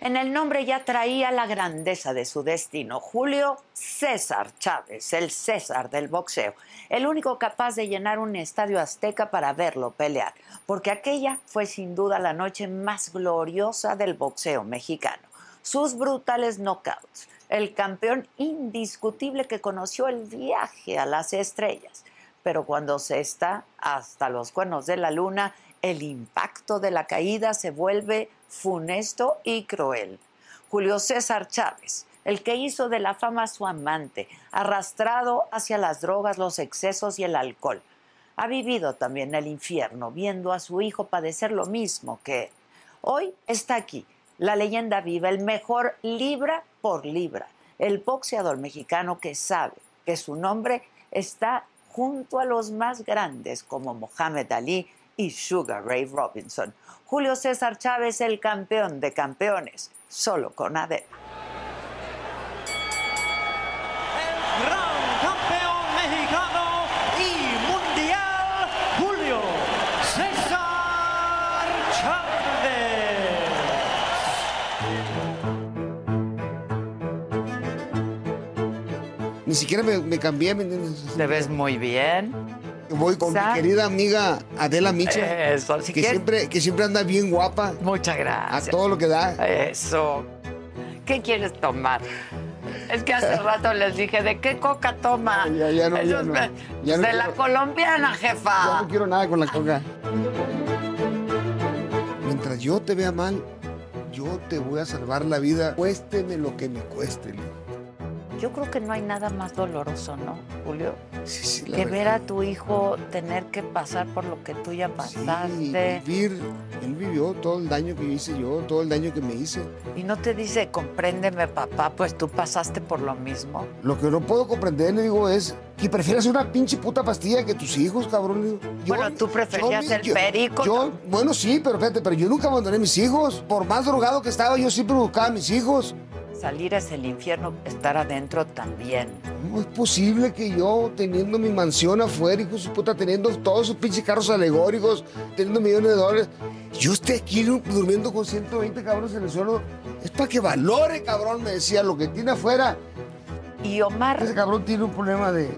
En el nombre ya traía la grandeza de su destino, Julio César Chávez, el César del boxeo, el único capaz de llenar un estadio azteca para verlo pelear, porque aquella fue sin duda la noche más gloriosa del boxeo mexicano. Sus brutales knockouts, el campeón indiscutible que conoció el viaje a las estrellas, pero cuando se está hasta los cuernos de la luna, el impacto de la caída se vuelve funesto y cruel. Julio César Chávez, el que hizo de la fama su amante, arrastrado hacia las drogas, los excesos y el alcohol. Ha vivido también el infierno, viendo a su hijo padecer lo mismo que él. Hoy está aquí, la leyenda viva, el mejor libra por libra, el boxeador mexicano que sabe que su nombre está junto a los más grandes como Mohamed Ali y Sugar Ray Robinson. Julio César Chávez, el campeón de campeones, solo con Adela. El gran campeón mexicano y mundial, Julio César Chávez. Ni siquiera me, me cambié. Te ves muy bien. Voy con mi querida amiga Adela Micha, Eso, si que, quieres- siempre, que siempre anda bien guapa, Muchas a gracias. todo lo que da. Eso. ¿Qué quieres tomar? Es que hace rato les dije, ¿de qué coca toma? Ya, ya no, ya no. Ya no de la colombiana, Ya jefa. no quiero nada con la coca. Mientras yo te vea mal, yo te voy a salvar la vida, cuésteme lo que me cueste. Yo creo que no hay nada más doloroso, ¿no, Julio? Sí, sí, la Que verdad. ver a tu hijo tener que pasar por lo que tú ya Sí, pasaste. vivir, él vivió todo el daño que hice yo, todo el daño que me hice. Y no te dice, compréndeme, papá, pues tú pasaste por lo mismo. Lo que no puedo comprender, le digo, es que prefieras una pinche puta pastilla que tus hijos, cabrón. Yo- Bueno, tú preferías me- el perico, Yo, bueno, sí, pero espérate, pero yo nunca abandoné a mis hijos. Por más drogado que estaba, yo siempre buscaba a mis hijos. Salir es el infierno, estar adentro también. ¿Cómo es posible que yo, teniendo mi mansión afuera, hijo de su puta, teniendo todos esos pinches carros alegóricos, teniendo millones de dólares, yo esté aquí durmiendo con 120 cabrones en el suelo? Es para que valore, cabrón, me decía, lo que tiene afuera. Y Omar, Ese cabrón tiene un problema de...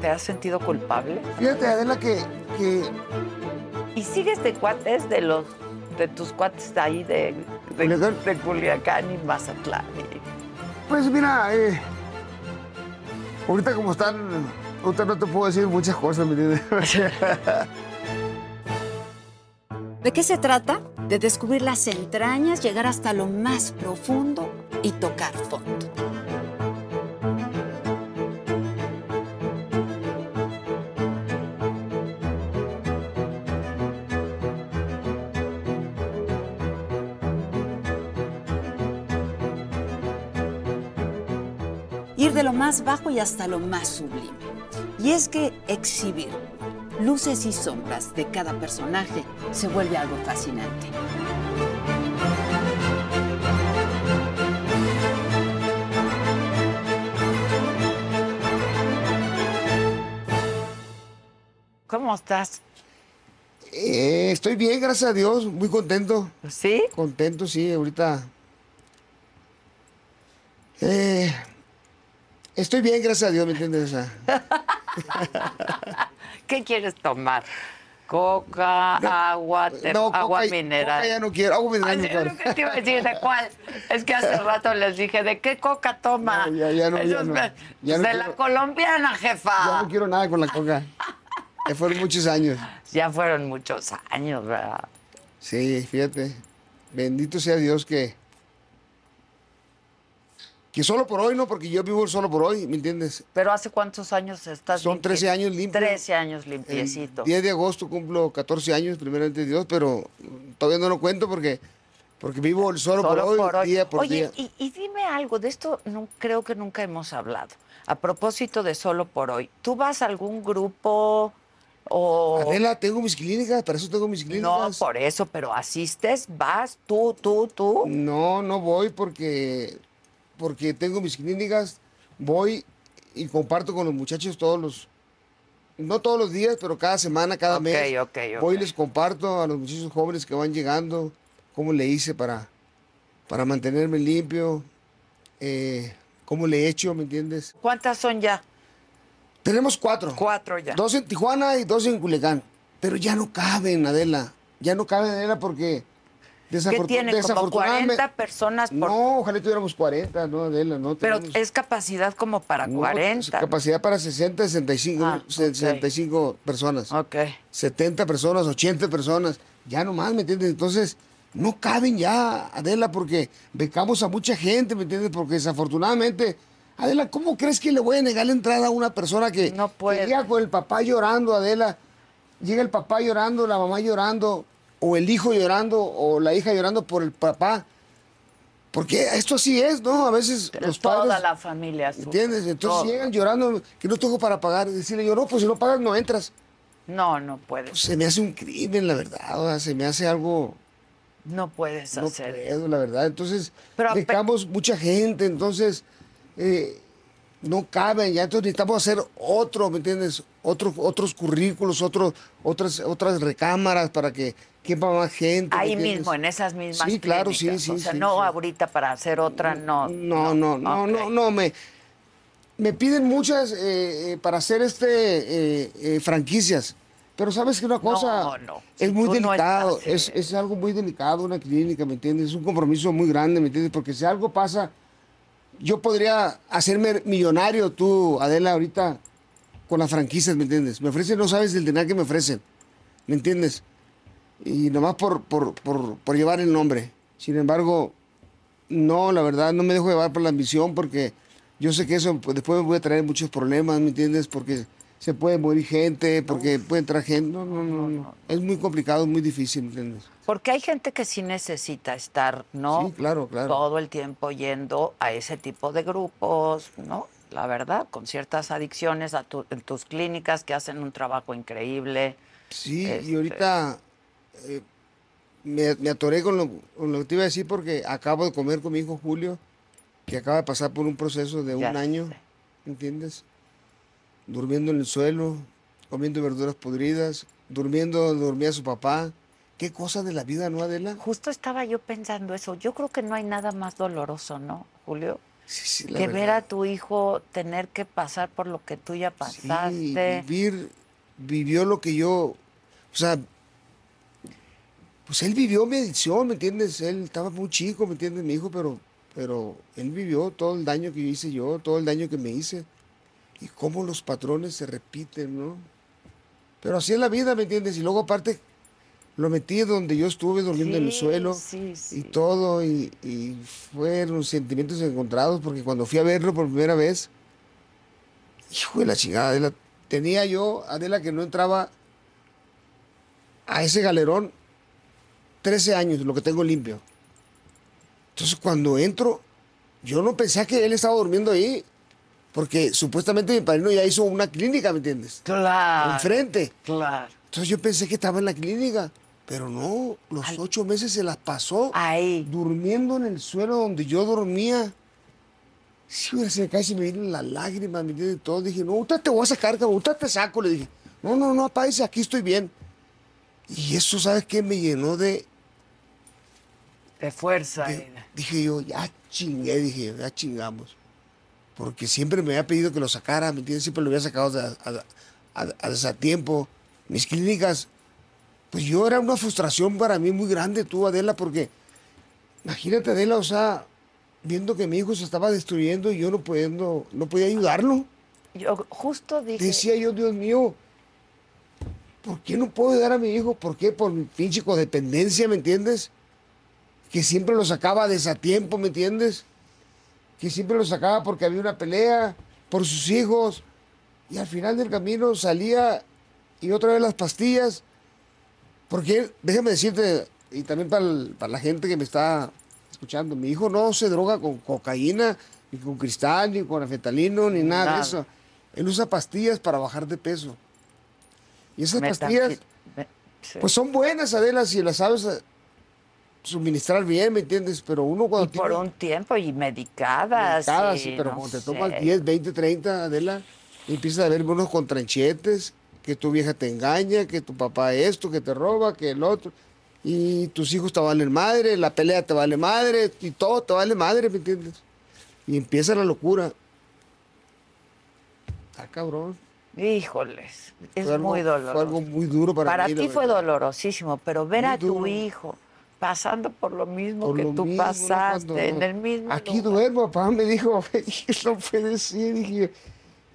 ¿te has sentido culpable? Fíjate, Adela, que, que ¿Y sigues de cuates de los de tus cuates de ahí de, de, Culiacán. de Culiacán y Mazatlán? y- Pues mira, eh, ahorita como están, ahorita no te puedo decir muchas cosas, ¿me entiendes? ¿De qué se trata? De descubrir las entrañas, llegar hasta lo más profundo y tocar fondo. Más bajo y hasta lo más sublime. Y es que exhibir luces y sombras de cada personaje se vuelve algo fascinante. ¿Cómo estás? Eh, estoy bien, gracias a Dios, muy contento. ¿Sí? Contento, sí, ahorita. Eh, estoy bien, gracias a Dios, ¿me entiendes? ¿Qué quieres tomar? Coca, agua, te- no, agua coca- mineral. coca ya no quiero, agua mineral Ay, no es quiero. lo que te iba a decir, ¿de cuál? Es que hace rato les dije, ¿de qué coca toma? No, ya- ya no, ya no. me- Ya no de quiero. la colombiana, jefa. Ya no quiero nada con la coca. Ya fueron muchos años. Ya fueron muchos años, ¿verdad? Sí, fíjate. Bendito sea Dios que. Que solo por hoy, ¿no? Porque yo vivo solo por hoy, ¿me entiendes? Pero ¿hace cuántos años estás Son limpio? 13 años limpio. 13 años El limpiecito. 10 de agosto cumplo 14 años, primeramente Dios, pero todavía no lo cuento porque, porque vivo solo, Solo por, hoy, por hoy. día por Oye, día. Y, y dime algo, de esto no, creo que nunca hemos hablado. A propósito de solo por hoy, ¿tú vas a algún grupo o...? Adela, tengo mis clínicas, para eso tengo mis No, clínicas. por eso, pero asistes, vas, tú, tú, tú. No, no voy porque, porque tengo mis clínicas, voy y comparto con los muchachos todos los, no todos los días, pero cada semana, cada Ok, mes. ok, ok. Voy y les comparto a los muchachos jóvenes que van llegando cómo le hice para, para mantenerme limpio, eh, cómo le he hecho, ¿me entiendes? ¿Cuántas son ya? Tenemos cuatro. Cuatro ya. Dos en Tijuana y dos en Culiacán. Pero ya no caben, Adela. Ya no caben, Adela, porque ¿Qué desafortun- tiene? Como desafortunadamente- 40 personas por... No, ojalá tuviéramos 40, no, Adela, no. Pero es capacidad como para no, 40. Capacidad para 60, 65, Ah, ok. 65 personas. Ok. 70 personas, 80 personas. Ya nomás, ¿me entiendes? Entonces, no caben ya, Adela, porque becamos a mucha gente, ¿me entiendes? Porque desafortunadamente, Adela, ¿cómo crees que le voy a negar la entrada a una persona que, No puede. que llega con el papá llorando, Adela? Llega el papá llorando, la mamá llorando, o el hijo llorando, o la hija llorando por el papá. Porque esto así es, ¿no? A veces los Toda padres... la familia. ¿Entiendes? Entonces Todo. llegan llorando que no tengo para pagar. Decirle yo, no, pues si no pagas no entras. No, no puedes. Pues, se me hace un crimen, la verdad. o sea, se me hace algo... No puedes No hacer. puedo, la verdad. Entonces, Pero- mucha gente, entonces eh, no caben ya. Entonces necesitamos hacer otro, ¿me entiendes? Otro, otros currículos, otros, otras, otras recámaras para que quepa más gente. ¿me Ahí mismo, en esas mismas Sí, claro, sí, sí, O sea, sí, no sí. ahorita para hacer otra, no. No, no, no, no, no, me, me piden muchas eh, eh, para hacer este eh, eh, franquicias. Pero sabes que una cosa No, no. es Si muy tú no delicado, estás, es, es algo muy delicado una clínica, ¿me entiendes? Es un compromiso muy grande, ¿me entiendes? Porque si algo pasa, yo podría hacerme millonario tú, Adela, ahorita con las franquicias, ¿me entiendes? Me ofrecen, no sabes el dinero que me ofrecen, ¿me entiendes? Y nomás por, por, por, por llevar el nombre. Sin embargo, no, la verdad, no me dejo llevar por la ambición porque yo sé que eso pues, después me a traer muchos problemas, ¿me entiendes? Porque se puede morir gente, porque puede entrar gente. No, no, no, no. Es muy complicado, muy difícil, ¿me entiendes? Porque hay gente que sí necesita estar, ¿no? Sí, claro, claro. Todo el tiempo yendo a ese tipo de grupos, ¿no? La verdad, con ciertas adicciones a tu- en tus clínicas que hacen un trabajo increíble. Sí, Este- y ahorita eh, me, me atoré con lo, con lo que te iba a decir porque acabo de comer con mi hijo Julio, que acaba de pasar por un proceso de Ya un año, sé. ¿entiendes? Durmiendo en el suelo, comiendo verduras podridas, durmiendo donde dormía su papá. Qué cosa de la vida, ¿no, Adela? Justo estaba yo pensando eso. Yo creo que no hay nada más doloroso, ¿no, Julio? Sí, sí, la que verdad. ver a tu hijo tener que pasar por lo que tú ya Sí, pasaste. vivir, vivió lo que yo, o sea, pues él vivió mi adicción, ¿me entiendes? Él estaba muy chico, ¿me entiendes? Mi hijo, pero, pero él vivió todo el daño que yo hice yo, todo el daño que me hice. Y cómo los patrones se repiten, ¿no? Pero así es la vida, ¿me entiendes? Y luego aparte lo metí donde yo estuve durmiendo en el suelo sí, sí. y todo, y, y fueron sentimientos encontrados, porque cuando fui a verlo por primera vez, hijo de la chingada, Adela, tenía yo, Adela, que no entraba a ese galerón 13 años, lo que tengo limpio. Entonces cuando entro, yo no pensé que él estaba durmiendo ahí, porque supuestamente mi padrino ya hizo una clínica, ¿me entiendes? Claro. Enfrente. Claro. Entonces yo pensé que estaba en la clínica, pero no, los ocho meses se las pasó durmiendo en el suelo donde yo dormía. Sí, güey, se casi me vienen las lágrimas, me entiendes, todo. Dije, no, ahorita te voy a sacar, cabrón, ahorita te saco. Le dije, no, no, no, dice, aquí estoy bien. Y eso, ¿sabes qué? Me llenó de, De fuerza. de- dije yo, ya chingué, dije, ya chingamos. Porque siempre me había pedido que lo sacara, ¿me entiendes? Siempre lo había sacado de- a, a, a- a desatiempo. Mis clínicas, pues yo era una frustración para mí muy grande, tú, Adela, porque imagínate, Adela, o sea, viendo que mi hijo se estaba destruyendo y yo no pudiendo, no podía ayudarlo. Yo justo dije. Decía yo, Dios mío, ¿por qué no puedo ayudar a mi hijo? ¿Por qué? Por mi pinche codependencia, ¿me entiendes? Que siempre lo sacaba a desatiempo, ¿me entiendes? Que siempre lo sacaba porque había una pelea por sus hijos. Y al final del camino salía y otra vez las pastillas. Porque déjame decirte, y también para, el- para la gente que me está escuchando, mi hijo no se droga con cocaína, ni con cristal, ni con afetalino, ni nada, Nada. de eso. Él usa pastillas para bajar de peso. Y esas pastillas, sí. pues son buenas, Adela, si las sabes eh, suministrar bien, ¿me entiendes? Pero uno y cuando por tiene un tiempo y medicadas. medicadas, y sí, pero no cuando te sé. tomas 10, 20, 30, Adela, y empiezas a ver unos contranchetes, que tu vieja te engaña, que tu papá esto, que te roba, que el otro. y tus hijos te valen madre, la pelea te vale madre, y todo te vale madre, ¿me entiendes? Y empieza la locura. Ah, cabrón. Híjoles, es algo- muy doloroso. Fue algo muy duro para, Para mí. la ti fue dolorosísimo, pero ver Muy a tu duro. hijo pasando por lo mismo Por que lo tú mismo, ¿no? pasaste, Cuando- en el mismo Aquí lugar. duermo, papá, me dijo, no puede ser, dije,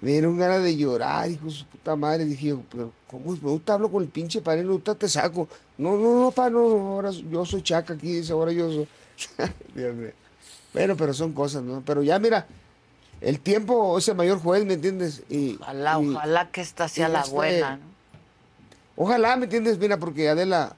me dieron ganas de llorar, hijo de su puta madre, dije, yo, pero ¿cómo? Me gusta hablo con el pinche padre, me gusta te saco. No, no, no, pa, no, no, ahora yo soy chaca aquí, dice, ahora yo soy. Dios mío. Bueno, pero son cosas, ¿no? Pero ya mira, el tiempo es el mayor juez, ¿me entiendes? Y, Ojalá, y- ojalá que esta sea la este- buena, ¿no? Ojalá, ¿me entiendes? Mira, porque Adela.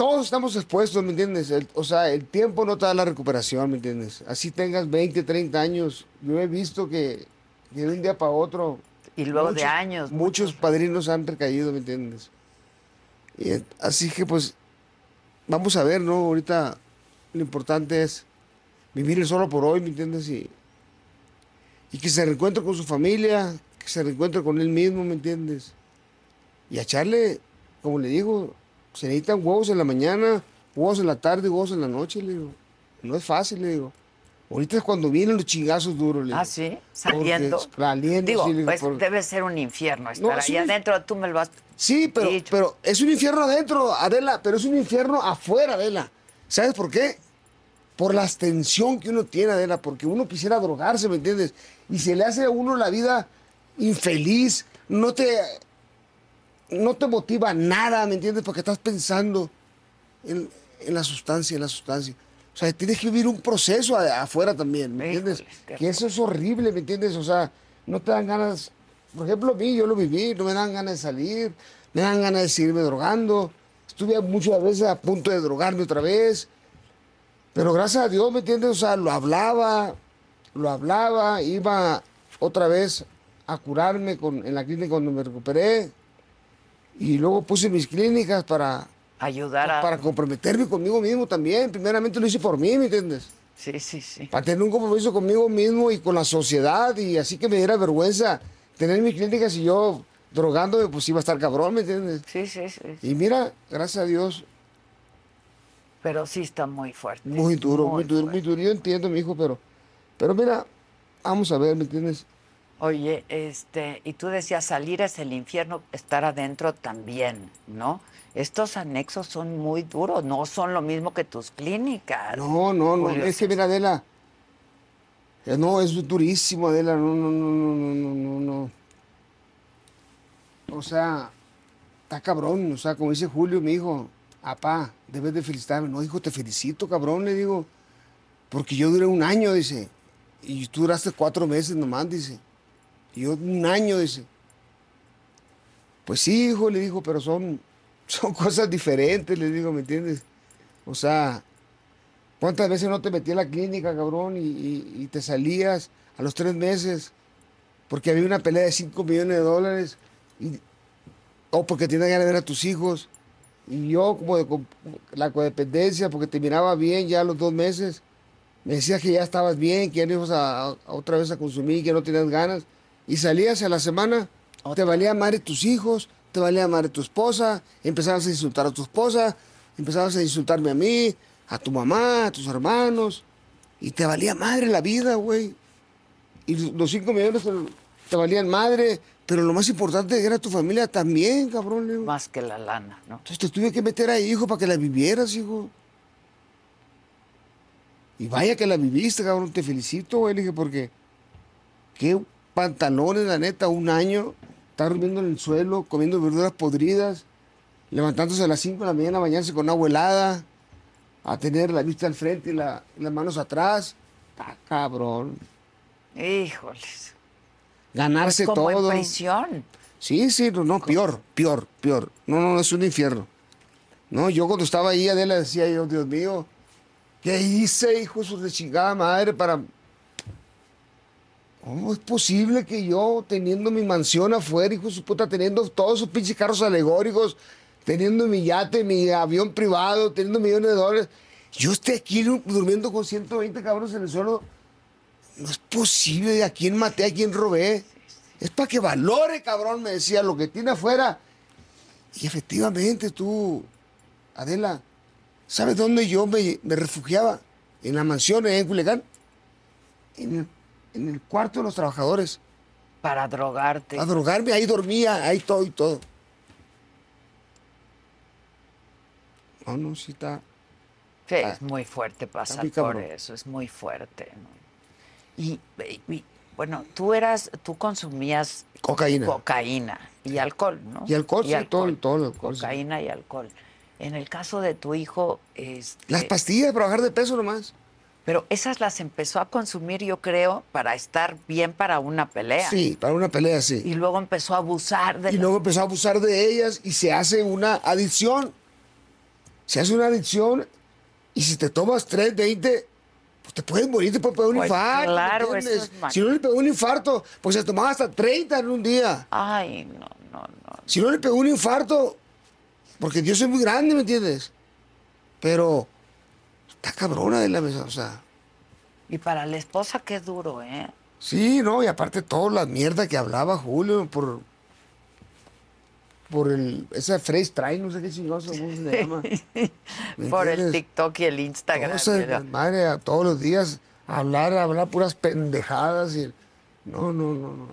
Todos estamos expuestos, ¿me entiendes? El- o sea, el tiempo no te da la recuperación, ¿me entiendes? Así tengas 20, 30 años. Yo he visto que, de un día para otro. Y luego de muchos- años. Muchos padrinos han recaído, ¿me entiendes? Y así que, pues, vamos a ver, ¿no? Ahorita lo importante es vivir el solo por hoy, ¿me entiendes? Y, y que se reencuentre con su familia, que se reencuentre con él mismo, ¿me entiendes? Y a echarle, como le digo, se necesitan huevos en la mañana, huevos en la tarde, huevos en la noche, le digo. No es fácil, le digo. Ahorita es cuando vienen los chingazos duros, le digo. Ah, sí, saliendo. Porque saliendo, Digo, sí, le digo, pues debe ser un infierno estar No, ahí adentro, tú me lo has... Sí, pero, dicho. pero es un infierno adentro, Adela, pero es un infierno afuera, Adela. ¿Sabes por qué? Por la tensión que uno tiene, Adela, porque uno quisiera drogarse, ¿me entiendes? Y se le hace a uno la vida infeliz, no te, no te motiva nada, ¿me entiendes? Porque estás pensando en, en la sustancia, en la sustancia. O sea, tienes que vivir un proceso a- afuera también, ¿me entiendes? Híjoles, qué Que eso es horrible, ¿me entiendes? O sea, no te dan ganas. Por ejemplo, a mí, yo lo viví, no me dan ganas de salir, me dan ganas de seguirme drogando. Estuve muchas veces a punto de drogarme otra vez. Pero gracias a Dios, ¿me entiendes? O sea, lo hablaba, lo hablaba, iba otra vez a curarme con, en la clínica cuando me recuperé. Y luego puse mis clínicas para, Ayudar a... para comprometerme conmigo mismo también. Primeramente lo hice por mí, ¿me entiendes? Sí, sí, sí. Para tener un compromiso conmigo mismo y con la sociedad y así que me diera vergüenza tener mis clínicas y yo drogándome, pues iba a estar cabrón, ¿me entiendes? Sí, sí, sí. Y mira, gracias a Dios, Pero sí está muy fuerte. muy duro, muy, duro, muy duro. Yo entiendo, mi hijo, pero, pero mira, vamos a ver, ¿me entiendes? Oye, este, y tú decías salir es el infierno, estar adentro también, ¿no? Estos anexos son muy duros, no son lo mismo que tus clínicas. No, no, no, es que mira, Adela, eh, no, es durísimo, Adela, no, no, no, no, no, no, no. O sea, está cabrón, o sea, como dice Julio, mi hijo, apá, debes de felicitarme. No, hijo, te felicito, cabrón, le digo, porque yo duré un año, dice, y tú duraste cuatro meses nomás, dice y yo un año, dice. Pues sí, hijo, le dijo, pero son, son cosas diferentes, le digo, ¿me entiendes? O sea, ¿cuántas veces no te metí a la clínica, cabrón, y, te salías a los tres meses porque había una pelea de 5 millones de dólares o porque tenías ganas de ver a tus hijos? Y yo, como de la codependencia, porque te miraba bien ya a los dos meses, me decías que ya estabas bien, que ya no ibas a, a- otra vez a consumir, que no tenías ganas, y salías a la semana, te valía madre tus hijos, te valía madre tu esposa, empezabas a insultar a tu esposa, empezabas a insultarme a mí, a tu mamá, a tus hermanos, y te valía madre la vida, güey. Y los 5 millones te, valían madre, pero lo más importante era tu familia también, cabrón. le digo. Más que la lana, ¿no? Entonces te tuve que meter ahí, hijo, para que la vivieras, hijo. Y vaya que la viviste, cabrón. Te felicito, güey. Dije, porque qué pantalones, la neta, un año. Estar durmiendo en el suelo, comiendo verduras podridas, levantándose a las 5 de la mañana, bañarse con agua helada, a tener la vista al frente y, la- las manos atrás. Está cabrón. Híjoles. Ganarse Pues como todo. en prisión. Sí, sí, no, no, peor, peor, peor. No, no, no, es un infierno. No, yo cuando estaba ahí, Adela decía yo, Dios mío, ¿qué hice, hijo de chingada madre, para... ¿Cómo es posible que yo, teniendo mi mansión afuera, hijo de su puta, teniendo todos esos pinches carros alegóricos, teniendo mi yate, mi avión privado, teniendo millones de dólares, yo esté aquí durmiendo con 120 cabros en el suelo? No es posible, ¿a quién maté, a quién robé? Es para que valore, cabrón, me decía, lo que tiene afuera. Y efectivamente tú, Adela, ¿sabes dónde yo me, me refugiaba? En la mansión en Culiacán. En el, en el cuarto de los trabajadores. Para drogarte. A drogarme, ahí dormía, ahí todo y todo. No, no, sí está. Sí, Ah, es muy fuerte pasar muy por eso, es muy fuerte. ¿no? Y, y, bueno, tú eras, tú consumías Cocaína. cocaína y alcohol, ¿no? Y alcohol, sí, todo- todo el alcohol, sí. Cocaína y alcohol. En el caso de tu hijo, este, Las pastillas para bajar de peso nomás. Pero esas las empezó a consumir, yo creo, para estar bien para una pelea. Sí, para una pelea, sí. Y luego empezó a abusar de Y las- luego empezó a abusar de ellas y se hace una adicción. Se hace una adicción y si te tomas 3, 20, pues te puedes morir, te puede pegar un Pues infarto. ¿me claro, eso es si no le pegó un infarto, pues se tomaba hasta 30 en un día. Ay, no, no, no. Si no le pegó un infarto, porque Dios es muy grande, ¿me entiendes? Pero está cabrona de la mesa, o sea. Y para la esposa qué duro, ¿eh? Sí, no, y aparte toda la mierda que hablaba Julio por por el esa phrase trae, no sé qué chingados cómo se le llama. ¿Me Por el? TikTok y el Instagram. Madre a todos los días hablar, hablar puras pendejadas y no, no, no, no.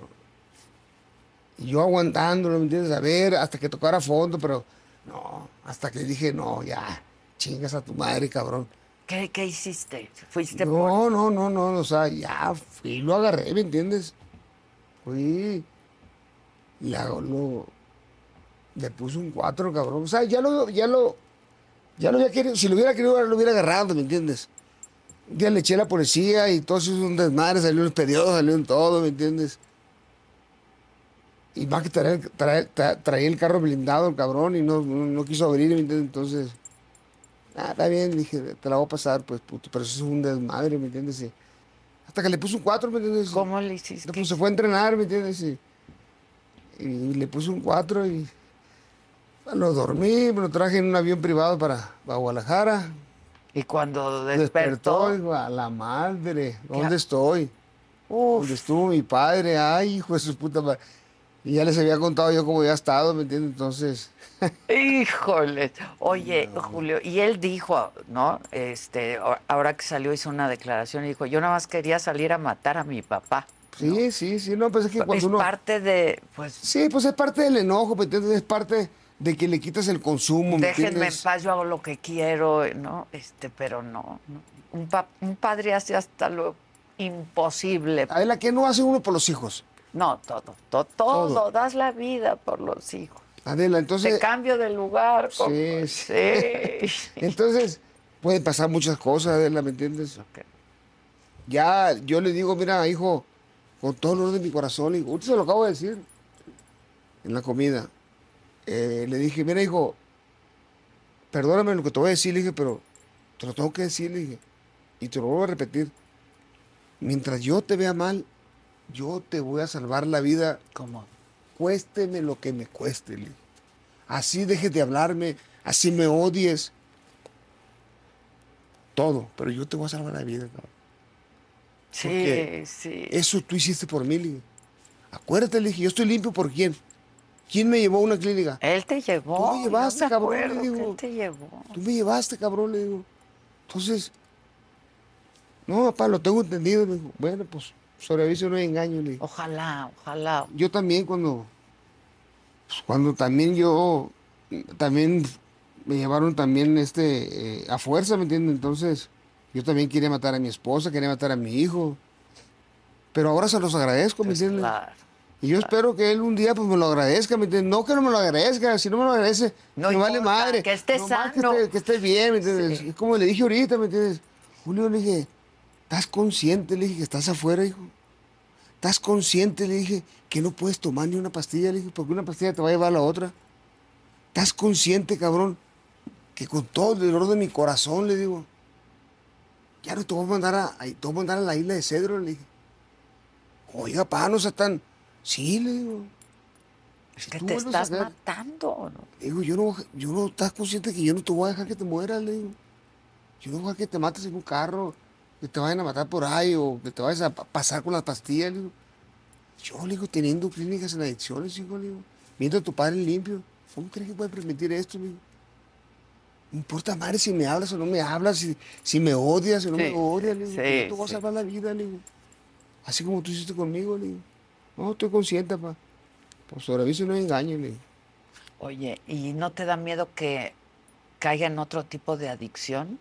Y yo aguantándolo, ¿me entiendes? A ver, hasta que tocara fondo, pero no, hasta que dije, no, ya, chingas a tu madre, cabrón. ¿Qué, qué hiciste? ¿Fuiste por...? No, no, no, no, o sea, ya fui lo agarré, ¿me entiendes? Fui y la- lo, le puse un 4, cabrón. O sea, ya lo, ya lo, ya lo había querido, si lo hubiera querido, ahora lo hubiera agarrado, ¿me entiendes? Día le eché a la policía y todo eso es un desmadre, salió en los periodos, salió en todo, ¿me entiendes? Y más que traía, el- traía- tra- traía el carro blindado, el cabrón, y no, no, no quiso abrir, ¿me entiendes? Entonces... Ah, está bien, dije, te la voy a pasar, pues, puto, pero eso es un desmadre, ¿me entiendes? Y hasta que le puse un 4, ¿me entiendes? ¿Cómo le hiciste? Pues se fue a entrenar, ¿me entiendes? Y, y le puse un 4 y lo dormí, me lo traje en un avión privado para, para Guadalajara. Y cuando Despertó, despertó... dijo, a la madre. ¿dónde estoy? Uf, ¿Dónde estuvo mi padre? Ay, hijo de su puta madre. Y ya les había contado yo cómo había estado, ¿me entiendes? Entonces, híjole. Oye, Julio, y él dijo, ¿no? Este, a- ahora que salió hizo una declaración y dijo, yo nada más quería salir a matar a mi papá. sí, sí, sí, no, pues es que es cuando uno... parte de, pues, Sí, pues es parte del enojo, ¿me entiendes? Es parte de que le quitas el consumo, ¿me déjenme en paz, yo hago lo que quiero, ¿no? Este, pero no. no. Un, pa- un padre hace hasta lo imposible. Adela, ¿qué no hace uno por los hijos? No, todo, todo, todo, Todo. das la vida por los hijos. Adela, Te entonces... cambio de lugar. como- Sí, sí. Entonces, pueden pasar muchas cosas, Adela, ¿me entiendes? Ya, yo le digo, mira, hijo, con todo el orden de mi corazón, hijo, se lo acabo de decir en la comida. Eh, le dije, mira, hijo, perdóname lo que te voy a decir, le dije, pero te lo tengo que decir, le dije, y te lo vuelvo a repetir. Mientras yo te vea mal, yo te voy a salvar la vida ¿Cómo? cuésteme lo que me cueste. le. Así dejes de hablarme, así me odies. Todo, pero yo te voy a salvar la vida. cabrón. Sí, Porque sí. Eso tú hiciste por mí. le. Acuérdate, le dije, yo estoy limpio por quién. ¿Quién me llevó a una clínica? Él te llevó. Tú me llevaste, me cabrón, le digo. él te llevó. Tú me llevaste, cabrón, le digo. Entonces, no, papá, lo tengo entendido. Me dijo, bueno, pues sobre aviso no hay engaño. Le. Ojalá, ojalá. yo también cuando pues, cuando también yo también me llevaron también este eh, a fuerza me entiendes entonces yo también quería matar a mi esposa quería matar a mi hijo pero ahora se los agradezco me Pues entiendes claro. y yo espero que él un día pues me lo agradezca me entiendes no que no me lo agradezca si no me lo agradece No me vale madre que esté Nomás sano. que esté, que esté bien me entiendes Sí. es como le dije ahorita me entiendes Julio le dije estás consciente le dije que estás afuera hijo ¿Estás consciente? Le dije que no puedes tomar ni una pastilla. Le dije, porque una pastilla te va a llevar a la otra. ¿Estás consciente, cabrón? Que con todo el dolor de mi corazón, le digo, ya no te voy a mandar a, a- te voy a, mandar a la isla de Cedro. Le dije, oiga, pa, no seas tan. Sí, le digo. Es Si que te estás matando. ¿no? le digo, yo no, yo no, estás consciente que yo no te voy a dejar que te mueras, le digo. Yo no voy a dejar que te mates en un carro, que te vayan a matar por ahí o que te vayas a pa- pasar con las pastillas, le digo. Yo, le digo, teniendo clínicas en adicciones, hijo, le digo. Viendo a tu padre limpio. ¿cómo crees que puede permitir esto? Le digo, no importa madre si me hablas o no me hablas, si, si me odias o no Sí, me odias, le digo, sí, yo te voy a sí. salvar la vida, le digo. Así como tú hiciste conmigo, le digo. No, estoy consciente, pa. Por sobre aviso no hay engaño, le digo. Oye, ¿y no te da miedo que caiga en otro tipo de adicción?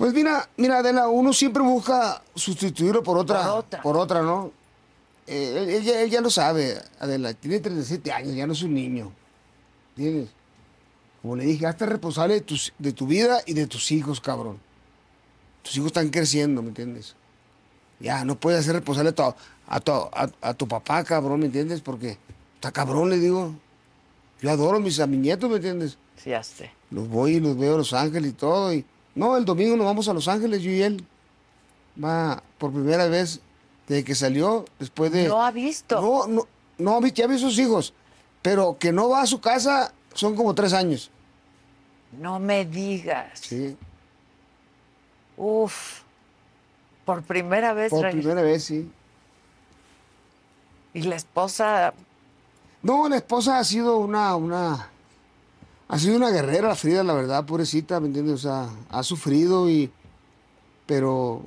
Pues mira, mira, Adela, uno siempre busca sustituirlo por otra, Por otra. por otra, ¿no? Eh, él, él ya, él ya lo sabe, Adela, tiene 37 años, ya no es un niño. ¿Entiendes? Como le dije, hazte responsable de, tus, de tu vida y de tus hijos, cabrón. Tus hijos están creciendo, ¿me entiendes? Ya, no puedes hacer responsable a tu, a tu, a- a tu papá, cabrón, ¿me entiendes? Porque está cabrón, le digo. Yo adoro a mis, a mis nietos, ¿me entiendes? Sí, ya sé. Los voy y los veo a Los Ángeles y todo. Y... No, el domingo nos vamos a Los Ángeles, yo y él. Va por primera vez desde que salió, después de... ¿No ha visto? No, no, no, ya vi sus hijos. Pero que no va a su casa son como tres años. No me digas. Sí, Uf. Por primera vez. por primera vez, sí. Y la esposa, No, la esposa ha sido una, una, ha sido una guerrera, Frida, la verdad, pobrecita, ¿me entiendes? O sea, ha sufrido y, pero,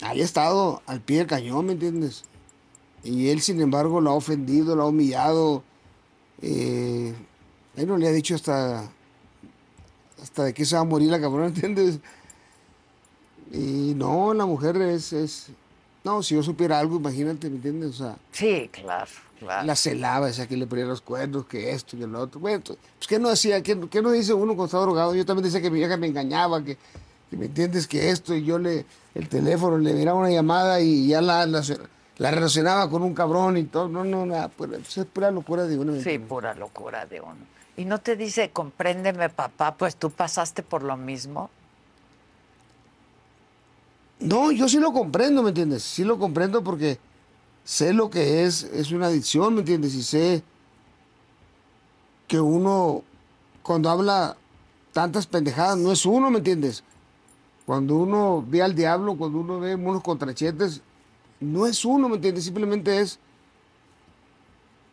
ahí ha estado al pie del cañón, ¿me entiendes? Y él, sin embargo, la ha ofendido, la ha humillado, eh, él no le ha dicho hasta, hasta de qué se va a morir la cabrona, ¿entiendes? Y no, la mujer es, es, no, si yo supiera algo, imagínate, ¿me entiendes? O sea, sí, claro, claro. la celaba, decía que le ponía los cuernos, que esto, que lo otro. Bueno, pues ¿qué no decía? ¿Qué, qué no dice uno cuando está drogado? Yo también decía que mi vieja me engañaba, que, que me entiendes que esto, y yo le, el teléfono, le miraba una llamada y ya la, la, la relacionaba con un cabrón y todo. No, no, nada, pues es pura locura de uno. ¿me Sí, pura locura de uno. Y no te dice, compréndeme, papá, pues tú pasaste por lo mismo. No, yo sí lo comprendo, ¿me entiendes? Sí lo comprendo porque sé lo que es, es una adicción, ¿me entiendes? Y sé que uno, cuando habla tantas pendejadas, no es uno, ¿me entiendes? Cuando uno ve al diablo, cuando uno ve unos contrachetes, no es uno, ¿me entiendes? Simplemente es,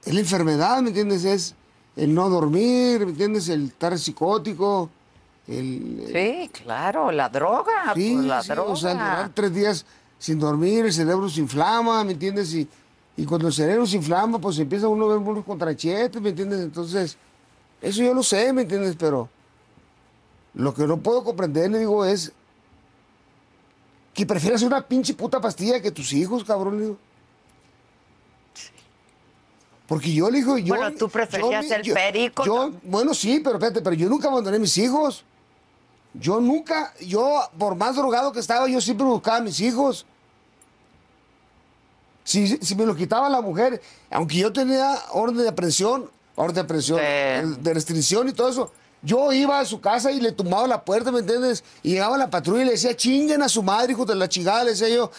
es la enfermedad, ¿me entiendes? Es el no dormir, ¿me entiendes? El estar psicótico, el, Sí, claro, la droga, Sí, pues la sí, droga. o sea, durar tres días sin dormir, el cerebro se inflama, ¿me entiendes? Y, y cuando el cerebro se inflama, pues empieza uno a ver unos contrachetes, ¿me entiendes? Entonces, eso yo lo sé, ¿me entiendes? Pero lo que no puedo comprender, le digo, es que prefieras una pinche puta pastilla que tus hijos, cabrón, le digo. Porque yo le digo, yo... Bueno, tú preferías yo- el yo- perico, yo- ¿no? bueno, sí, pero espérate, pero yo nunca abandoné a mis hijos. Yo nunca, yo, por más drogado que estaba, yo siempre buscaba a mis hijos. Si, si me lo quitaba la mujer, aunque yo tenía orden de aprehensión, orden de aprehensión, Sí. eh, de restricción y todo eso, yo iba a su casa y le tumbaba la puerta, ¿me entiendes? Y llegaba la patrulla y le decía, chinguen a su madre, hijos de la chingada, le decía yo,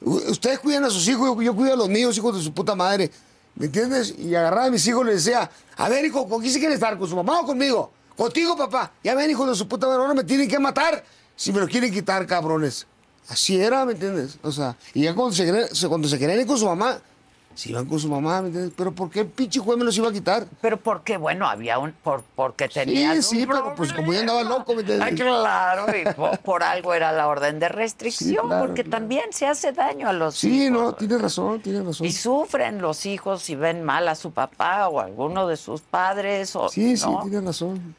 "U- ustedes cuidan a sus hijos, yo, yo cuido a los míos, hijos de su puta madre, ¿me entiendes? Y agarraba a mis hijos y les decía, a ver, hijo, ¿con quién se quiere estar? ¿Con su mamá o conmigo? Contigo, papá. Ya ven, hijo de su puta madre, ahora me tienen que matar si me lo quieren quitar, cabrones. Así era, ¿me entiendes? O sea, y ya cuando se, cuando se querían ir con su mamá, se iban con su mamá, ¿me entiendes? Pero ¿por qué el pinche juez me los iba a quitar? Pero porque, bueno, había un, por, porque tenías sí, un pero, pues, como yo andaba loco, ¿me entiendes? Ay, claro, y por, por algo era la orden de restricción, claro, porque claro. también se hace daño a los Sí, hijos. no, tienes razón, tienes razón. Y sufren los hijos si ven mal a su papá o a alguno de sus padres. O, Sí, sí, ¿no? tienes razón.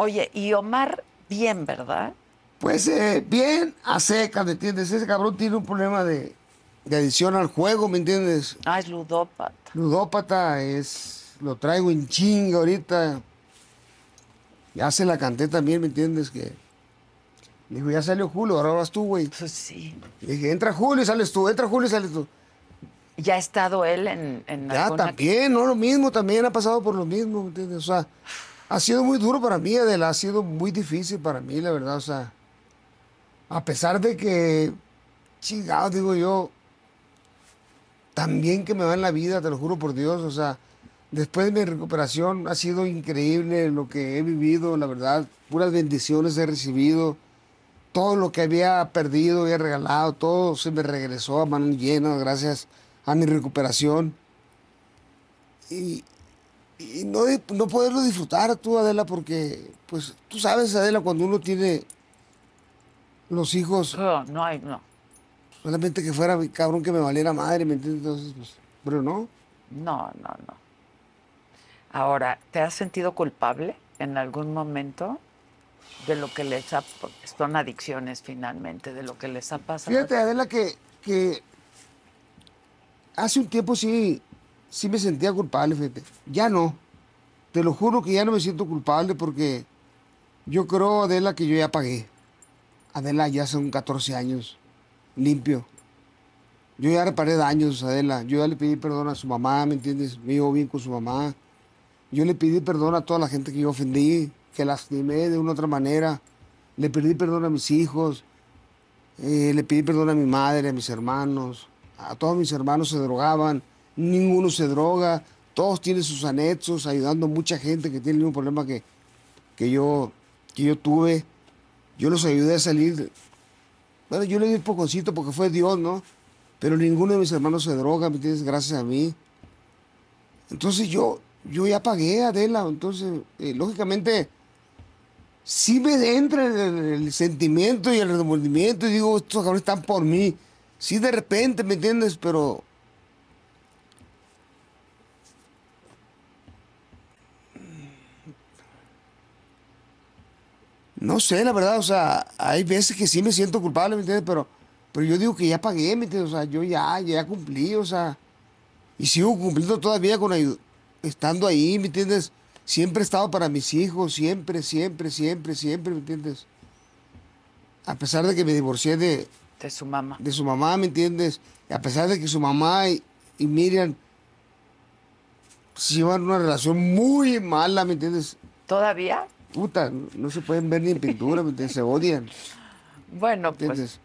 Oye, y Omar, bien, ¿verdad? Pues eh, bien a secas, ¿me entiendes? Ese cabrón tiene un problema de, de adicción al juego, ¿me entiendes? Ah, es ludópata. Ludópata es. Lo traigo en chinga ahorita. Ya se la canté también, ¿me entiendes? Que. Le dijo, ya salió Julio, ahora vas tú, güey. Pues sí. Le dije, entra Julio y sales tú, entra Julio y sales tú. ¿Ya ha estado él en, en Ya alguna- también, no lo mismo, también ha pasado por lo mismo, ¿me entiendes? O sea, ha sido muy duro para mí, Adela, ha sido muy difícil para mí, la verdad, o sea, a pesar de que, chingado, digo yo, también que me va en la vida, te lo juro por Dios, o sea, después de mi recuperación ha sido increíble lo que he vivido, la verdad, puras bendiciones he recibido, todo lo que había perdido, había regalado, todo se me regresó a manos llenas gracias a mi recuperación. Y, y no, no poderlo disfrutar tú, Adela, porque, pues, tú sabes, Adela, cuando uno tiene los hijos, No, no hay, no. solamente que fuera cabrón que me valiera madre, ¿me entiendes? Entonces, pues, pero no. No, no, no. Ahora, ¿te has sentido culpable en algún momento de lo que les ha... Son adicciones finalmente, de lo que les ha pasado. Fíjate, Adela, que, que hace un tiempo sí, sí me sentía culpable, fíjate. Ya no. Te lo juro que ya no me siento culpable porque yo creo, Adela, que yo ya pagué. Adela, ya son 14 años, limpio. Yo ya reparé daños, Adela. Yo ya le pedí perdón a su mamá, ¿me entiendes? Me llevo bien con su mamá. Yo le pedí perdón a toda la gente que yo ofendí, que lastimé de una u otra manera. Le pedí perdón a mis hijos. Eh, le pedí perdón a mi madre, a mis hermanos. A todos mis hermanos se drogaban. Ninguno se droga. Todos tienen sus anexos, ayudando a mucha gente que tiene el mismo problema que, que, yo, que yo tuve. Yo los ayudé a salir. Bueno, yo le di un pococito porque fue Dios, ¿no? Pero ninguno de mis hermanos se droga, ¿me entiendes? Gracias a mí. Entonces yo, yo ya pagué, Adela. Entonces, eh, lógicamente, sí me entra el sentimiento y el remordimiento y digo, estos cabrones están por mí. Sí, de repente, ¿me entiendes? Pero... No sé, la verdad, o sea, hay veces que sí me siento culpable, ¿me entiendes? Pero, pero yo digo que ya pagué, ¿me entiendes? O sea, yo ya, ya cumplí, o sea, y sigo cumpliendo todavía con estando ahí, ¿me entiendes? Siempre he estado para mis hijos, siempre, siempre, siempre, siempre, ¿me entiendes? A pesar de que me divorcié de, De su mamá. de su mamá, ¿me entiendes? Y a pesar de que su mamá y, y Miriam se llevan una relación muy mala, ¿me entiendes? ¿Todavía? Puta, no, se pueden ver ni en pintura, ¿me entiendes? Se odian, Bueno, pues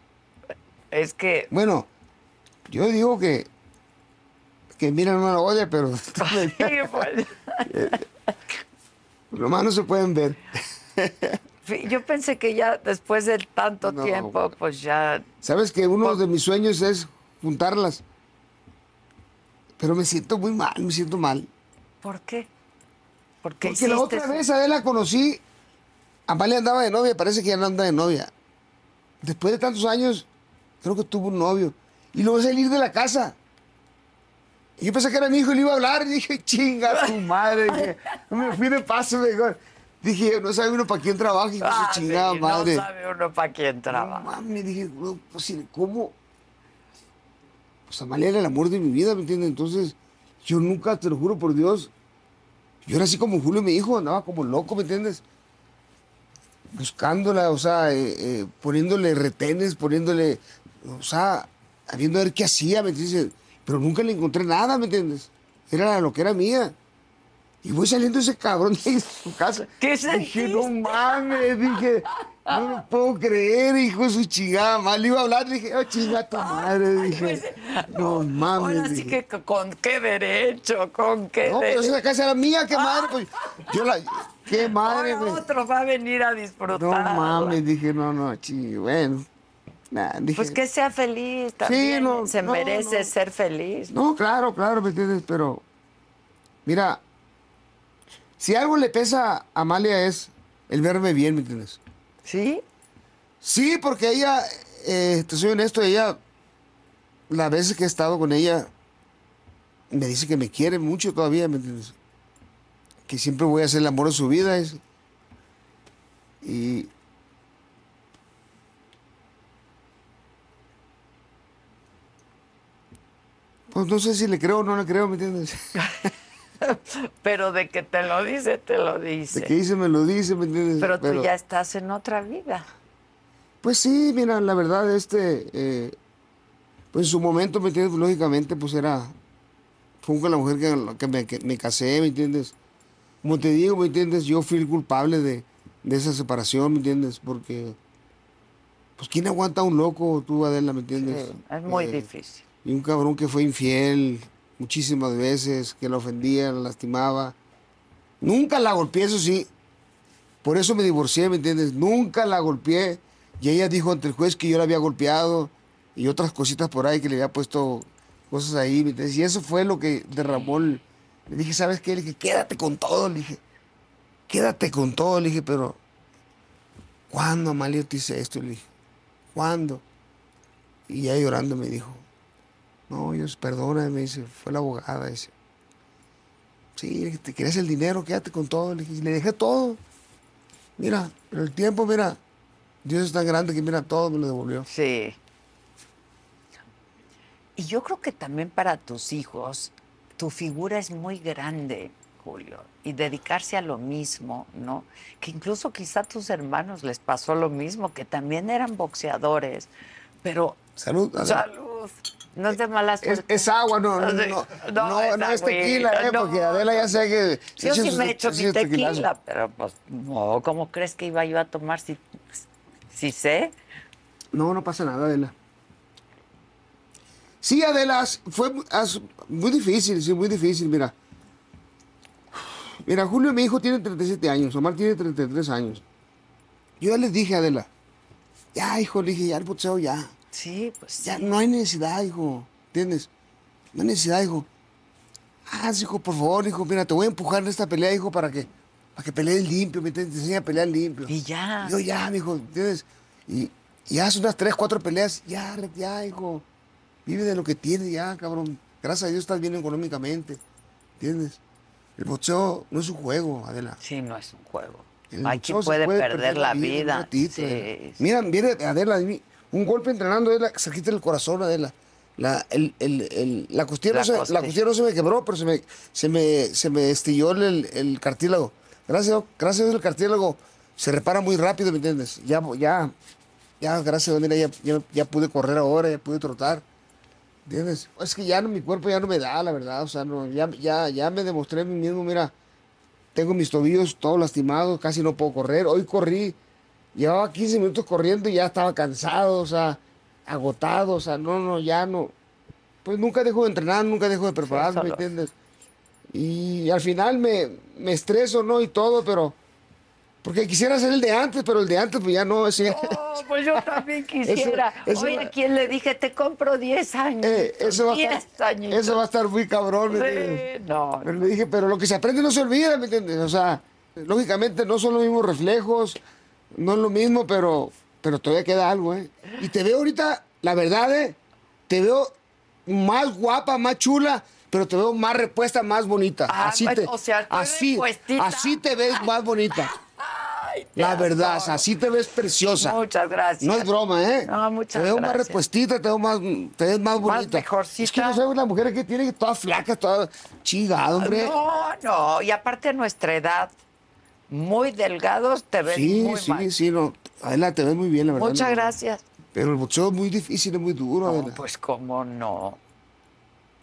es que... Bueno, yo digo que que Miriam no la odia, pero Sí, pues, nomás no se pueden ver. yo pensé que ya después de tanto No, tiempo, bueno. pues ya... Sabes que uno de mis sueños es juntarlas. Pero me siento muy mal, me siento mal. ¿Por qué? Porque Porque la otra vez a él la conocí, Amalia andaba de novia, parece que ya no anda de novia. Después de tantos años, creo que tuvo un novio. Y luego salir de la casa. Y yo pensé que era mi hijo y le iba a hablar. Y dije, chinga tu madre. Dije, me fui de paso mejor. Dije, no sabe uno para quién trabaja, de Ah, sí, chingada madre. No sabe uno para quién No trabaja. mames, dije, no, pues, ¿cómo? Pues Amalia era el amor de mi vida, ¿me entiendes? Entonces, yo nunca, te lo juro por Dios, yo era así como Julio, mi hijo, andaba como loco, ¿me entiendes? Buscándola, o sea, eh, eh, poniéndole retenes, poniéndole, o sea, viendo a ver qué hacía, ¿me entiendes? Pero nunca le encontré nada, ¿me entiendes? Era lo que era mía. Y voy saliendo ese cabrón de su casa. ¿Qué Dije, no sentiste? mames, dije, no lo puedo creer, hijo de su chingada. Le iba a hablar, dije, oh, chinga tu madre, dije, no mames. Ahora sí que con qué derecho, con qué No, pero esa casa era mía, qué madre, pues. Yo la, qué madre, güey. otro va a venir a disfrutar. No mames, dije, no, no, chi, bueno. Nah, dije, Pues que sea feliz también. no, Se no, merece no. ser feliz. No, claro, claro, ¿me entiendes? Pero, mira, si algo le pesa a Amalia es el verme bien, ¿me entiendes? ¿Sí? Sí, porque ella, eh, te soy honesto, ella, las veces que he estado con ella, me dice que me quiere mucho todavía, ¿me entiendes? Que siempre voy a ser el amor de su vida. es- Y. Pues no sé si le creo o no le creo, ¿me entiendes? Pero de que te lo dice, te lo dice. De que dice, me lo dice, ¿me entiendes? Pero tú ya estás en otra vida. Pues sí, mira, la verdad, este, eh, pues en su momento, ¿me entiendes? Lógicamente, pues era, fue con la mujer que, que me, que me casé, ¿me entiendes? Como te digo, ¿me entiendes? Yo fui el culpable de, de esa separación, ¿me entiendes? Porque, pues, ¿quién aguanta a un loco, tú, Adela, ¿me entiendes? Sí, es muy Eh, difícil. Y un cabrón que fue infiel muchísimas veces, que la ofendía, la lastimaba. Nunca la golpeé, eso sí. Por eso me divorcié, ¿me entiendes? Nunca la golpeé. Y ella dijo ante el juez que yo la había golpeado y otras cositas por ahí que le había puesto cosas ahí, ¿me entiendes? Y eso fue lo que derramó el, Le dije, ¿sabes qué? Le dije, quédate con todo, le dije. Quédate con todo, le dije, pero ¿cuándo, Amalio, te hice esto? Le dije, ¿cuándo? Y ya llorando me dijo, no, Dios, perdona, me dice, fue la abogada, dice. Sí, te quieres el dinero, quédate con todo. Le le dejé todo. Mira, pero el tiempo, mira, Dios es tan grande que mira, todo me lo devolvió. Sí. Y yo creo que también para tus hijos, tu figura es muy grande, Julio, y dedicarse a lo mismo, ¿no? Que incluso quizá a tus hermanos les pasó lo mismo, que también eran boxeadores, pero... Salud. Adela. Salud. No es de mala suerte. es agua, no, no, no, No, no, es no es tequila, eh, porque Adela ya sé que... Yo sí me echo sí, mi tequilazo. tequila, pero pues, no, ¿cómo crees que iba yo a tomar si, si sé? No, no pasa nada, Adela. Sí, Adela, fue muy difícil, sí, muy difícil, mira. Mira, Julio, mi hijo, tiene 37 años, Omar tiene 33 años. Yo ya les dije, Adela, ya, hijo, le dije, ya el boxeo, ya. Sí, pues Ya sí. no hay necesidad, hijo. ¿Entiendes? No hay necesidad, hijo. Ah, hijo, por favor, hijo, mira, te voy a empujar en esta pelea, hijo, para que, para que pelees limpio, ¿me entiendes? Te enseñe a pelear limpio. Y ya. Yo ya, mijo, ¿entiendes? Y, y haz unas tres, cuatro peleas, ya, ya, hijo. Vive de lo que tienes, ya, cabrón. Gracias a Dios estás bien económicamente, ¿entiendes? El boxeo no es un juego, Adela. Sí, no es un juego. El Hay quien boxeo se puede, perder, la un vida. ratito, Sí, sí. Mira, viene Adela, un golpe entrenando, Adela, se quita el corazón, Adela. La, el, el, el- la, costilla La no se, la costilla. no se me quebró, pero se me, se me, se me estilló el, cartílago. Gracias, gracias a Dios el cartílago se repara muy rápido, ¿me entiendes? Ya, ya, ya, gracias mira, ya, ya, ya pude correr ahora, ya pude trotar. ¿Entiendes? Es que ya no, mi cuerpo ya no me da, la verdad. O sea, no, ya, ya, ya me demostré a mí mismo, mira, tengo mis tobillos todos lastimados, casi no puedo correr. Hoy corrí, llevaba 15 minutos corriendo y ya estaba cansado, o sea, agotado, o sea, no, no, ya no. Pues nunca dejo de entrenar, nunca dejo de prepararme, ¿me entiendes? Y al final me, me estreso, ¿no? Y todo, pero... Porque quisiera hacer el de antes, pero el de antes pues ya no, ese... Oh, pues yo también quisiera. eso Oye, va- ¿a quién le dije? Te compro 10 años. Eh, eso, va a 10 estar, añitos. eso va a estar muy cabrón. Sí, no, Pero le dije, pero lo que se aprende no se olvida, ¿me entiendes? O sea, lógicamente no son los mismos reflejos, no es lo mismo, pero, pero todavía queda algo, ¿eh? Y te veo ahorita, la verdad, ¿eh? Te veo más guapa, más chula, pero te veo más repuesta, más bonita. Ah, así pues, te, o sea, así, así te ves más bonita. La verdad, así te ves preciosa. Muchas gracias. No es broma, ¿eh? No, muchas Te veo más gracias. repuestita, te veo más, te ves más bonita. mejorcita. Es que no sabes la mujer que tiene toda flaca, toda chingada, hombre. No, no. Y aparte a nuestra edad, muy delgados, te ves Sí, muy sí, mal. sí, no. Adela, te ves muy bien, la verdad. Muchas no. gracias. Pero el boxeo es muy difícil, es muy duro, No, Adela. pues cómo no.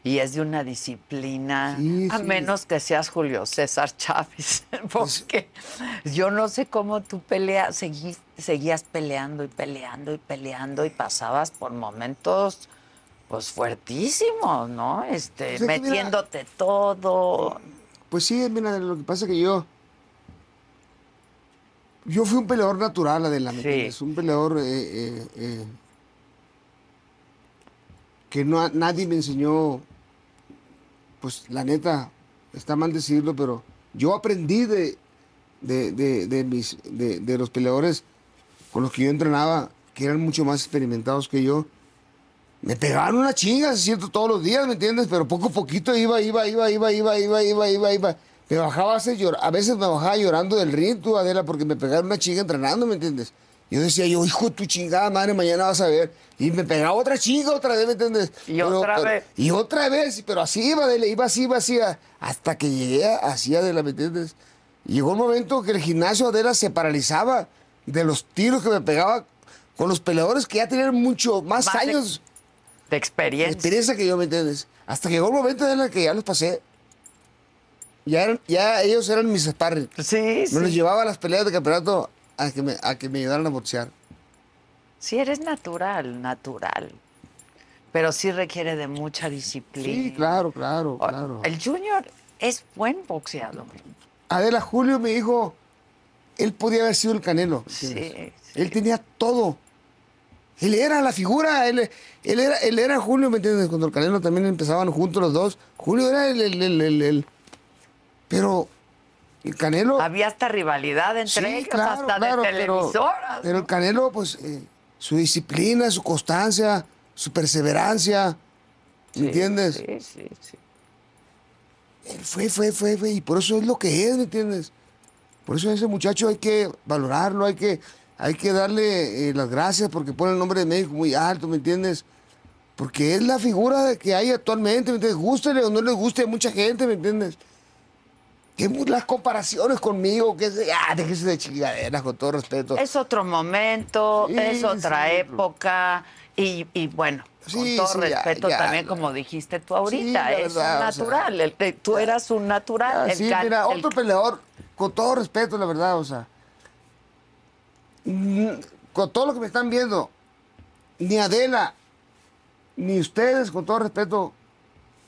Y es de una disciplina, Sí, a sí. menos que seas Julio César Chávez, Pues porque yo no sé cómo tú peleas, seguí- seguías peleando y peleando y peleando y pasabas por momentos pues fuertísimos, ¿no? Este, Pues es que mira- metiéndote todo. Pues sí, mira, lo que pasa es que yo. Yo fui un peleador natural, Adela, ¿me Sí. entiendes? Un peleador eh, eh, eh, que no, nadie me enseñó. Pues la neta, está mal decirlo, pero yo aprendí de, de, de- de mis, de, los peleadores con los que yo entrenaba, que eran mucho más experimentados que yo. Me pegaban una chinga, es cierto, todos los días, ¿me entiendes? Pero poco a poquito iba, iba, iba, iba, iba, iba, iba, iba, iba. Me bajaba a veces, llor- a veces me bajaba llorando del ring, tú, Adela, porque me pegaron una chinga entrenando, ¿me entiendes? Yo decía, yo, hijo de tu chingada madre, mañana vas a ver. Y me pegaba otra chinga otra vez, ¿me entiendes? Y otra vez. Y otra vez, pero así iba, Adela, iba así, iba así, hasta que llegué así, Adela, ¿me entiendes? Y llegó un momento que el gimnasio Adela se paralizaba de los tiros que me pegaba con los peleadores que ya tenían mucho más, Más de- años De experiencia. experiencia que yo, ¿me entiendes? Hasta que llegó el momento en el que ya los pasé. Ya, eran- ya ellos eran mis sparring. Sí, sí. Me los llevaba a las peleas de campeonato a que me, a que me ayudaran a boxear. Sí, eres natural, natural. Pero sí requiere de mucha disciplina. Sí, claro, claro, claro. El Junior es buen boxeador. Adela, Julio me dijo, él podía haber sido el Canelo. Sí. Él tenía todo. Él era la figura, él, él era, él era Julio, ¿me entiendes? Cuando el Canelo también empezaban juntos los dos. Julio era el, el, el, el- el- Pero el Canelo... Había hasta rivalidad entre Sí, ellos, claro, hasta claro, de pero, televisoras. pero el Canelo, pues, eh, su disciplina, su constancia, su perseverancia, ¿me Sí, entiendes? Sí, sí, sí. Él fue, fue, fue, fue, y por eso es lo que es, ¿me entiendes? Por eso a ese muchacho hay que valorarlo, hay que, hay que darle eh, las gracias porque pone el nombre de México muy alto, ¿me entiendes? Porque es la figura que hay actualmente, ¿me entiendes? Gústele o no le guste a mucha gente, ¿me entiendes? Que las comparaciones conmigo, que ah, déjese de chingaderas, con todo respeto. Es otro momento, Sí, es otra sí. época y, y bueno, con todo sí, respeto ya. también, como dijiste tú ahorita, Sí, es verdad, un o sea, natural, el- tú eras un natural. El sí, can- mira, el- otro peleador, con todo respeto, la verdad, o sea, mm, con todo lo que me están viendo, ni Adela, ni ustedes, con todo respeto,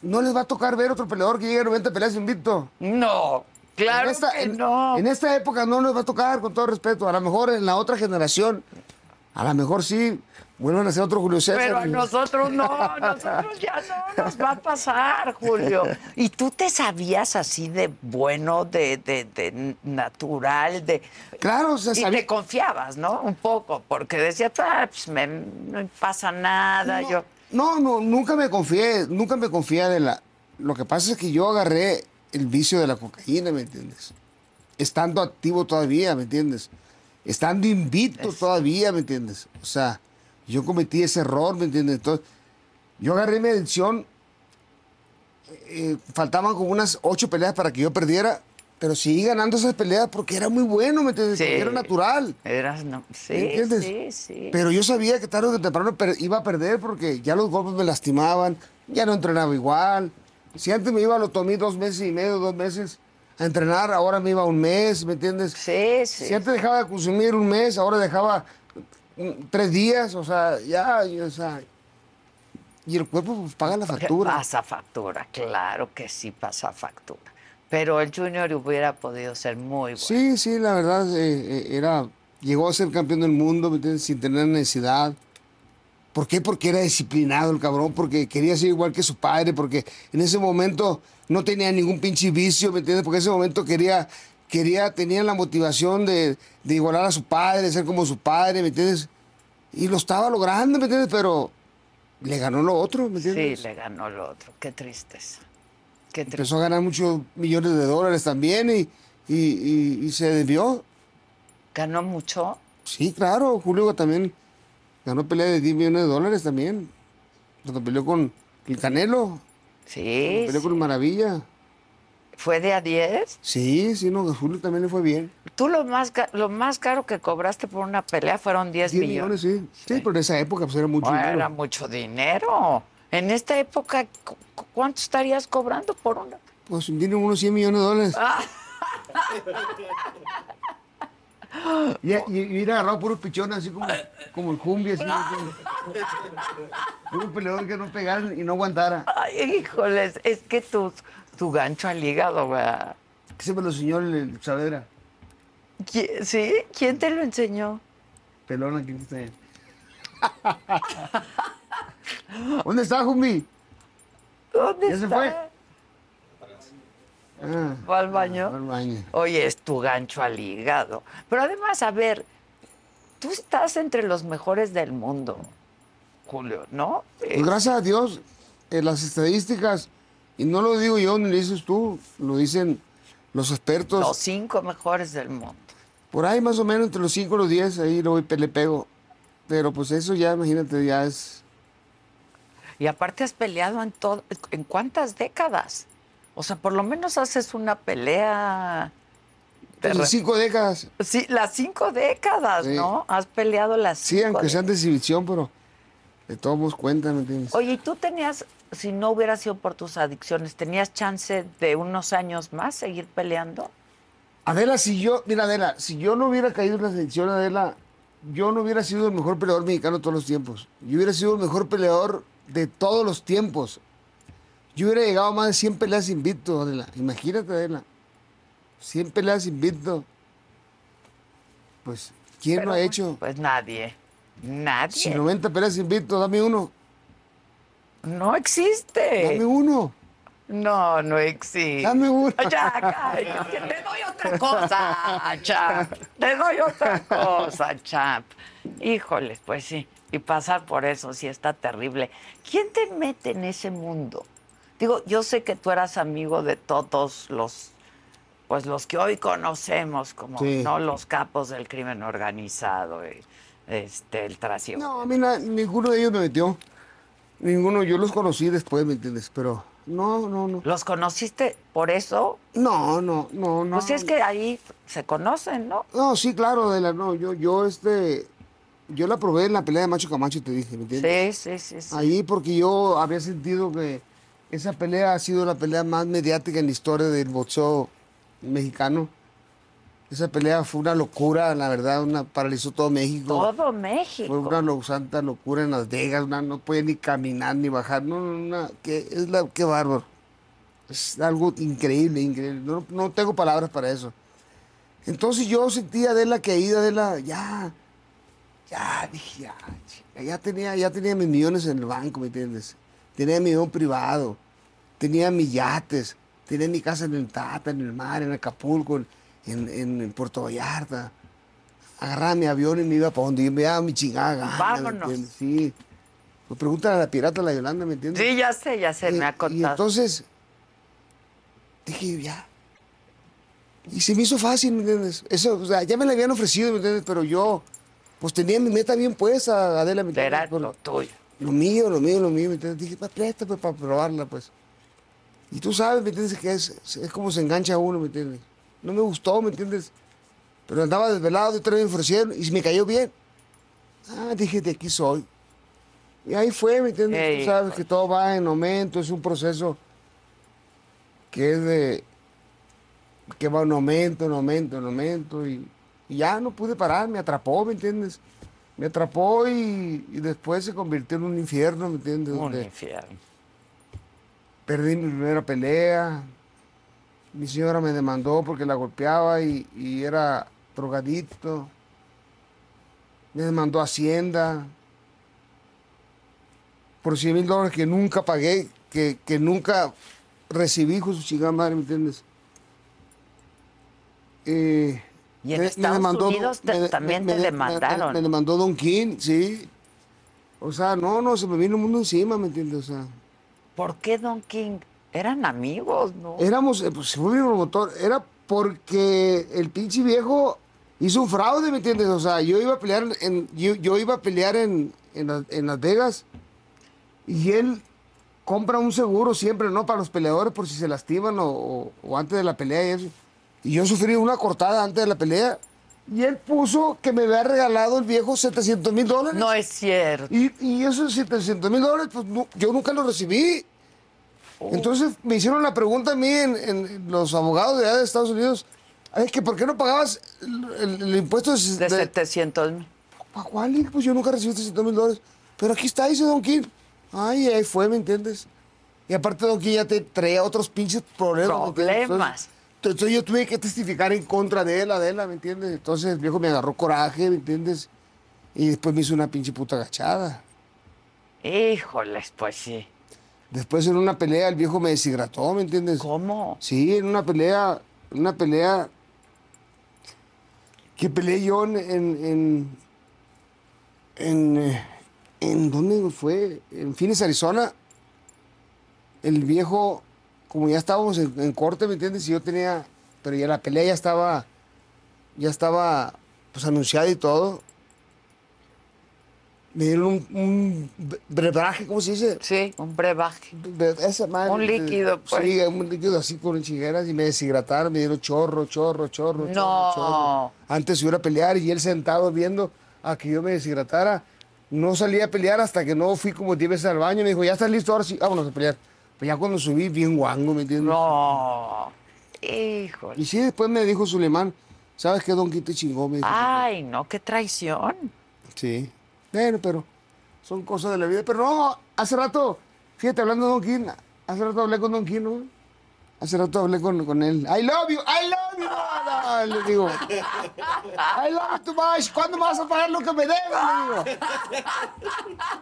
no les va a tocar ver otro peleador que llegue a 90 peleas invicto. No, claro en esta, que en- no. en esta época no les va a tocar, con todo respeto. A lo mejor en la otra generación, a lo mejor sí, vuelvan a ser otro Julio César. Pero a nosotros no, a nosotros ya no nos va a pasar, Julio. ¿Y tú te sabías así de bueno, de, de, de natural, de... Claro, o sea, Y sabía- te confiabas, ¿no? Un poco, porque decías, ah, pues me- no pasa nada, No, yo... No, no, nunca me confié, nunca me confié de la... Lo que pasa es que yo agarré el vicio de la cocaína, ¿me entiendes? Estando activo todavía, ¿me entiendes? Estando invicto todavía, ¿me entiendes? O sea, yo cometí ese error, ¿me entiendes? Entonces, yo agarré mi adicción, eh, faltaban como unas ocho peleas para que yo perdiera, pero seguí ganando esas peleas porque era muy bueno, ¿me entiendes? Sí. Era natural. Eras, no, sí, ¿Me entiendes? sí, sí. Pero yo sabía que tarde o temprano iba a perder porque ya los golpes me lastimaban, ya no entrenaba igual. Si antes me iba a lo tomé dos meses y medio, dos meses a entrenar, ahora me iba un mes, ¿me entiendes? Sí, sí. Si antes dejaba de consumir un mes, ahora dejaba tres días, o sea, ya, o sea. Y el cuerpo pues, paga la factura. Pasa factura, claro que sí pasa factura. Pero el Junior hubiera podido ser muy bueno. Sí, sí, la verdad, eh, eh, era, llegó a ser campeón del mundo, ¿me entiendes? Sin tener necesidad. ¿Por qué? Porque era disciplinado el cabrón, porque quería ser igual que su padre, porque en ese momento no tenía ningún pinche vicio, ¿me entiendes? Porque en ese momento quería, quería, tenía la motivación de, de igualar a su padre, de ser como su padre, ¿me entiendes? Y lo estaba logrando, ¿me entiendes? Pero le ganó lo otro, ¿me Sí, entiendes? le ganó lo otro. Qué tristeza. Empezó a ganar muchos millones de dólares también y, y, y- y se desvió. Ganó mucho. Sí, claro, Julio también ganó pelea de 10 millones de dólares también. Cuando peleó con el Canelo, Sí. peleó con el Maravilla. ¿Fue de a 10? Sí, sí, no, Julio también le fue bien. Tú lo más, lo más caro que cobraste por una pelea fueron 10, 10 millones. millones, sí. Sí, pero en esa época pues era mucho Bueno, dinero. era mucho dinero. En esta época, cu- cu- ¿cuánto estarías cobrando por una? Pues tiene unos 100 millones de dólares. Y, y, y hubiera agarrado puros pichones así como, como el Jumbi, así. Puro peleador que no pegara y no aguantara. Ay, híjoles, es que tu, tu gancho al hígado, ¿verdad? Que se me lo enseñó el, el Saavedra. ¿Qui- ¿Sí? ¿Quién te lo enseñó? Pelón aquí está él. ¿Dónde está, Jumbi? ¿Dónde ¿Ya se está? fue? Ah, ¿Fue al baño? al baño. Oye, es tu gancho al hígado. Pero además, a ver, tú estás entre los mejores del mundo, Julio, ¿no? Eh, Pues gracias a Dios, en las estadísticas, y no lo digo yo ni lo dices tú, lo dicen los expertos. los cinco mejores del mundo. Por ahí más o menos entre los 5 y los 10, ahí lo voy, le pego. Pero pues eso ya, imagínate, ya es... Y aparte has peleado en todo, ¿en cuántas décadas? O sea, por lo menos haces una pelea. de re- cinco décadas. Sí, las cinco décadas, Sí. ¿no? Has peleado las Sí, cinco aunque sean de exhibición, pero de todos modos cuentan, ¿me entiendes? Oye, ¿y tú tenías, si no hubiera sido por tus adicciones, tenías chance de unos años más seguir peleando? Adela, si yo, mira Adela, si yo no hubiera caído en la selección, Adela, yo no hubiera sido el mejor peleador mexicano de todos los tiempos. Yo hubiera sido el mejor peleador de todos los tiempos. Yo hubiera llegado a más de 100 peleas invicto, Adela. Imagínate, Adela. 100 peleas invicto. Pues, ¿quién Pero lo ha hecho? Pues nadie. Nadie. Si 90 peleas invicto, dame uno. No existe. Dame uno. No, no existe. Dame una. Ya, te doy otra cosa, Champ. Te doy otra cosa, Champ. Híjole, pues sí. Y pasar por eso sí está terrible. ¿Quién te mete en ese mundo? Digo, yo sé que tú eras amigo de todos los, pues los que hoy conocemos como Sí. no los capos del crimen organizado, y, este, el trasiego. No, a mí na- ninguno de ellos me metió. Ninguno, yo los conocí después, ¿me entiendes? Pero no, no, no. ¿Los conociste por eso? No, no, no, no. Pues es que ahí se conocen, ¿no? No, sí, claro, de la, no, yo, yo, este, yo la probé en la pelea de Macho Camacho, te dije, ¿me entiendes? Sí, sí, sí. sí. Ahí porque yo había sentido que esa pelea ha sido la pelea más mediática en la historia del boxeo mexicano. Esa pelea fue una locura, la verdad, una paralizó todo México. Todo Fue México. una lo- santa locura en Las Vegas, una- no podía ni caminar ni bajar, no, no, una- que es la, qué bárbaro. Es algo increíble, increíble. No, no tengo palabras para eso. Entonces yo sentía Adela que ahí Adela, ya, ya, dije, ya, chica, ya tenía, ya tenía mis millones en el banco, ¿me entiendes? Tenía mi avión privado, tenía mis yates, tenía mi casa en el Tata, en el mar, en Acapulco, en, en, en Puerto Vallarta agarraba mi avión y me iba para donde yo me daba mi chingada gana, ¿me Vámonos. Sí. Pues pregúntale a la pirata, la Yolanda, ¿me entiendes? Sí, ya sé, ya sé, y, me ha y contado. entonces, dije, ya. Y se me hizo fácil, ¿me entiendes? Eso, o sea, ya me la habían ofrecido, ¿me entiendes? Pero yo, pues tenía mi meta bien puesta, Adela. Era Por- lo tuyo. lo mío, lo mío, lo mío, ¿me entiendes? Dije, pues presta pues, para probarla, pues. Y tú sabes, ¿me entiendes? Que es, es como se engancha uno, ¿me entiendes? No me gustó, ¿me entiendes? Pero andaba desvelado vez me ofrecieron y me cayó bien. Ah, dije, de aquí soy. Y ahí fue, ¿me entiendes? Ey, tú sabes que todo va en aumento, es un proceso que es de... que va en aumento, en aumento, en aumento. Y, y ya no pude parar, me atrapó, ¿me entiendes? Me atrapó y, y después se convirtió en un infierno, ¿me entiendes? Un Donde infierno. perdí mi primera pelea. Mi señora me demandó porque la golpeaba y, y era drogadicto. Me demandó Hacienda por 100 mil dólares que nunca pagué, que, que nunca recibí con su chingada madre, ¿me entiendes? Eh, Y en me- me Estados demandó- Unidos te- me- también me- te me- demandaron. Me, me demandó Don King, sí. O sea, no, no, se me vino el mundo encima, ¿me entiendes? O sea, ¿Por qué Don King? Eran amigos, ¿no? éramos, eh, pues fue mi promotor, era porque el pinche viejo hizo un fraude, ¿me entiendes? O sea, yo iba a pelear en, yo, yo iba a pelear en, en, la- en Las Vegas y él compra un seguro siempre, ¿no? Para los peleadores por si se lastiman o, o- o antes de la pelea y eso. Y yo sufrí una cortada antes de la pelea y él puso que me había regalado el viejo 700 mil dólares. No es cierto. Y, y esos 700 mil dólares, pues no- yo nunca los recibí. Entonces me hicieron la pregunta a mí en, en los abogados de allá de Estados Unidos. Es que ¿por qué no pagabas el, el- el impuesto de, De de- 700 mil. ¿Pa' cuál? Pues yo nunca recibí 300 mil dólares. Pero aquí está, dice Don King. Ay, ahí fue, ¿me entiendes? Y aparte Don King ya te traía otros pinches problemas. Problemas. Entonces, yo tuve que testificar en contra de él, Adela, ¿me entiendes? Entonces el viejo me agarró coraje, ¿me entiendes? Y después me hizo una pinche puta agachada. Híjoles, pues sí. Después en una pelea el viejo me deshidrató, ¿me entiendes? ¿Cómo? Sí, en una pelea, en una pelea que peleé yo en, en, en, eh, ¿en dónde fue? En Phoenix, Arizona. El viejo, como ya estábamos en, en corte, ¿me entiendes? Y yo tenía, pero ya la pelea ya estaba, ya estaba, pues anunciada y todo. Me dieron un, un brebaje, ¿cómo se dice? Sí, un brebaje. De esa madre, Un de- líquido, pues. Sí, un líquido así con chigueras y me deshidrataron, me dieron chorro, chorro, chorro, No. chorro, chorro. Antes iba a pelear y él sentado viendo a que yo me deshidratara. No salí a pelear hasta que no fui como 10 veces al baño. Me dijo, ya estás listo, ahora sí, vámonos a pelear. Pues ya cuando subí, bien guango, ¿me entiendes? No. Y Híjole. sí, después me dijo Sulemán, ¿sabes qué, Don Quito chingó? Me dijo. Ay, no, qué traición. Sí. Bueno, pero son cosas de la vida. Pero no, hace rato, fíjate, hablando de Don Quín, hace rato hablé con Don Quín, ¿no? Hace rato hablé con, con él. I love you, I love you. No, no, le digo. I love you too much. ¿Cuándo me vas a pagar lo que me debes? Le digo.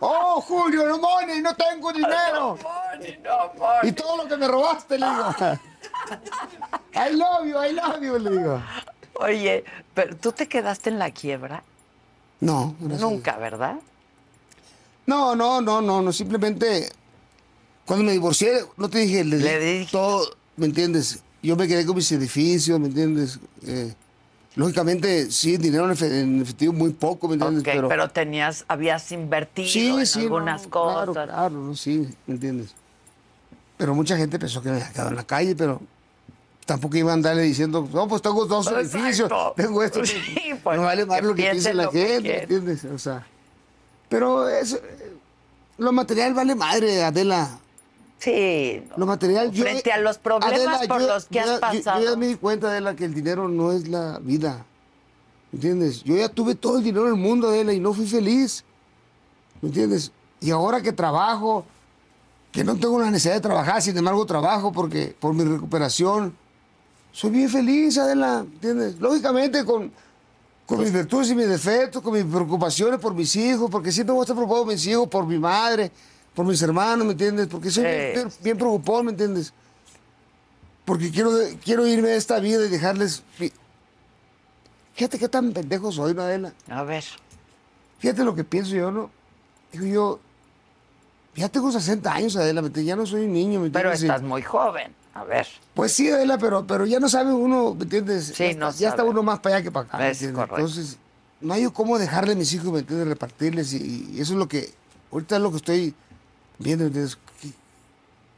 Oh, Julio, no money, no tengo dinero. Y todo lo que me robaste, le digo. I love you, I love you, le digo. Oye, pero tú te quedaste en la quiebra. No. Nunca, ¿verdad? No, no, no, no, no, simplemente cuando me divorcié, no te dije, le, Le di dije. todo, ¿me entiendes? Yo me quedé con mis edificios, ¿me entiendes? Eh, lógicamente, sí, dinero en, efe- en efectivo muy poco, ¿me entiendes? Ok, pero, tenías, habías invertido en algunas no, cosas. Claro, claro, no, sí, ¿me entiendes? Pero mucha gente pensó que me había quedado en la calle, pero tampoco iba a andarle diciendo, no, pues tengo dos Exacto. edificios, tengo esto. Sí, pues, no vale más lo que piensa la gente, ¿me entiendes? O sea, pero eso, eh, lo material vale madre, Adela. Sí. Lo material, yo... Frente a los problemas por yo- los que yo has ya- yo- pasado. Yo, ya me di cuenta, Adela, que el dinero no es la vida. ¿Me entiendes? Yo ya tuve todo el dinero del mundo, Adela, y no fui feliz. ¿Me entiendes? Y ahora que trabajo, que no tengo la necesidad de trabajar, sin embargo trabajo porque por mi recuperación, soy bien feliz, Adela, ¿entiendes? Lógicamente con, con mis virtudes y mis defectos, con mis preocupaciones por mis hijos, porque siempre voy a estar preocupado por mis hijos, por mi madre, por mis hermanos, ¿me entiendes? Porque soy Sí. bien, bien preocupado, ¿me entiendes? Porque quiero, quiero irme de esta vida y dejarles... Fíjate qué tan pendejo soy, ¿no, Adela? A ver. Fíjate lo que pienso yo, ¿no? Digo yo, ya tengo 60 años, Adela, ya no soy un niño, ¿me Pero estás muy joven. A ver. Pues sí, Adela, pero, pero ya no sabe uno, ¿me entiendes? Sí, ya, no está, ya está uno más para allá que para acá. Entonces, no hay cómo dejarle a mis hijos, ¿me entiendes? Repartirles y, y eso es lo que, ahorita es lo que estoy ¿me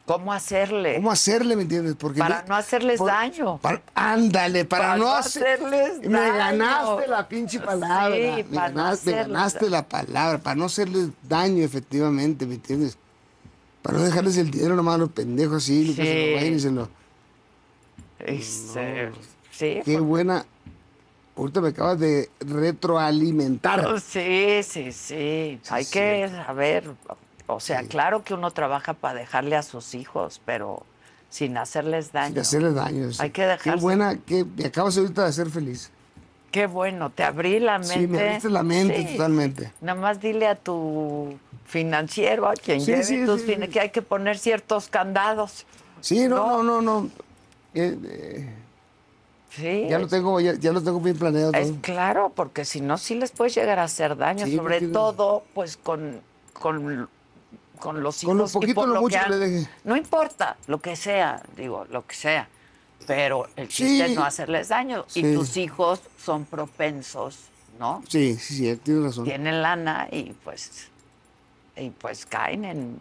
¿Cómo hacerle? ¿Cómo hacerle, me entiendes? Porque Para no hacerles daño. para- ándale, para, Para no, no hacer- hacerles Me daño. ganaste la pinche palabra. Sí, me, para no ganaste, me ganaste la palabra, para no hacerles daño, efectivamente, ¿me entiendes? Para no dejarles el dinero nomás a los pendejos así, que se Sí. lo vayan y se lo... Sí. Qué buena. Ahorita me acabas de retroalimentar. pues, Sí, sí, sí. Hay que saber. O sea, claro que uno trabaja para dejarle a sus hijos, pero sin hacerles daño. De hacerles daño. sí. Hay que Qué dejarse- buena, que me acabas ahorita de hacer feliz. Qué bueno, te abrí la mente. Sí, me abriste la mente Sí. totalmente. Nada más dile a tu financiero, a quien Sí, lleve tus sí, fin- sí. que hay que poner ciertos candados. Sí, no, No. no, no, no. Eh, eh, Sí. ya lo tengo, ya, ya lo tengo bien planeado Es todo. claro, porque si no, sí les puedes llegar a hacer daño, sobre porque- todo, pues, con, con, con los hijos. Con lo y poquito, por lo mucho que que le deje. No importa, lo que sea, digo, lo que sea. Pero el Sí. chiste es no hacerles daño. Sí. Y tus hijos son propensos, ¿no? Sí, sí, sí, tienes razón. Tienen lana y pues, y pues caen en,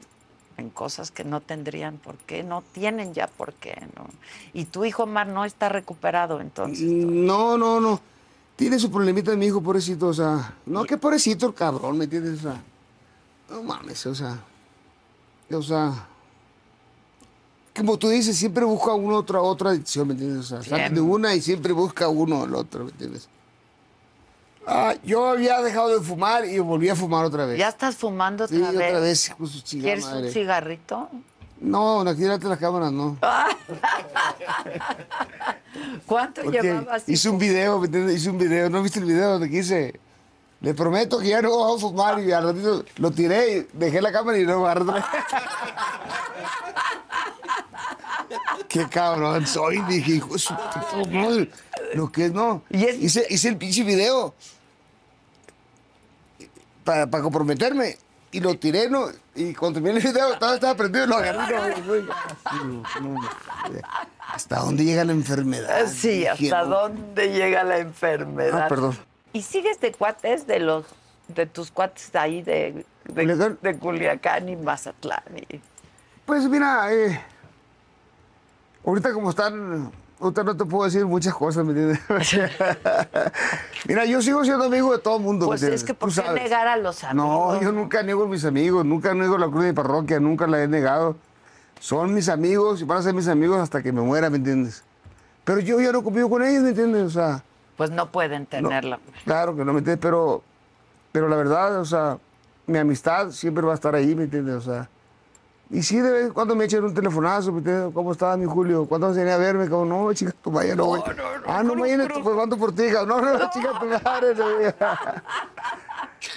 en cosas que no tendrían por qué, no tienen ya por qué, ¿no? Y tu hijo Mar no está recuperado, entonces. No, no, no. Tiene su problemita mi hijo, pobrecito, o sea. No, qué pobrecito el cabrón, ¿me entiendes? O sea. No mames, o sea. O sea. Como tú dices, siempre busca uno otra, otra adicción, ¿me entiendes? O sea, sale de una y siempre busca uno el otro, ¿me entiendes? Ah, yo había dejado de fumar y volví a fumar otra vez. ¿Ya estás fumando otra sí, vez? otra vez, hijo su chingada ¿Quieres madre. un cigarrito? No, aquí delante de las cámaras, no. ¿Cuánto Porque llevabas? hice un video, ¿me entiendes? Hice un video, ¿no viste el video donde quise? Le prometo que ya no voy a fumar y al ratito lo tiré y dejé la cámara y no vez. Qué cabrón soy, dije, hijo de. Lo que es, no. Y es- Hice, hice el pinche video para, para comprometerme y lo tiré, ¿no? Y cuando terminé el video, estaba, estaba prendido y lo agarré. no, no, no, no. ¿Hasta dónde llega la enfermedad? Sí, Dije, ¿hasta dónde llega la enfermedad? Ah, perdón. ¿Y sigues de cuates de los de tus cuates ahí de, de, ¿Culiacán? de Culiacán y Mazatlán? y- Pues mira, eh, ahorita como están, ahorita no te puedo decir muchas cosas, ¿me entiendes? mira, yo sigo siendo amigo de todo el mundo, Pues ¿me es que ¿por qué negar a los amigos? No, yo nunca niego a mis amigos, nunca niego la cruz de mi parroquia, nunca la he negado. Son mis amigos y van a ser mis amigos hasta que me muera, ¿me entiendes? Pero yo ya no convivo con ellos, ¿me entiendes? O sea, Pues no pueden no, tenerla. claro que no me entiendes, pero, pero la verdad, o sea, mi amistad siempre va a estar ahí, ¿me entiendes? O sea, Y sí, de vez en cuando me echan un telefonazo, ¿me entiendes? ¿cómo estaba mi Julio? ¿Cuándo vas a venir a verme? Como, no, chica, tu madre, no, No, voy. no, no, Ah, no, mañana pues cuando por ti, no, no, no, chica, tu madre. No.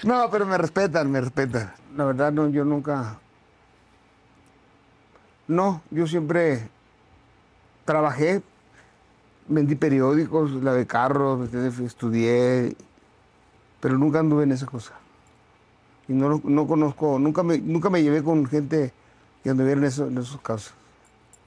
no, pero me respetan, me respetan. La verdad, no, yo nunca... No, yo siempre trabajé, vendí periódicos, lavé carros, estudié, pero nunca anduve en esa cosa. Y no, no conozco, nunca me, nunca me llevé con gente que anduviera en, eso, en esos casos.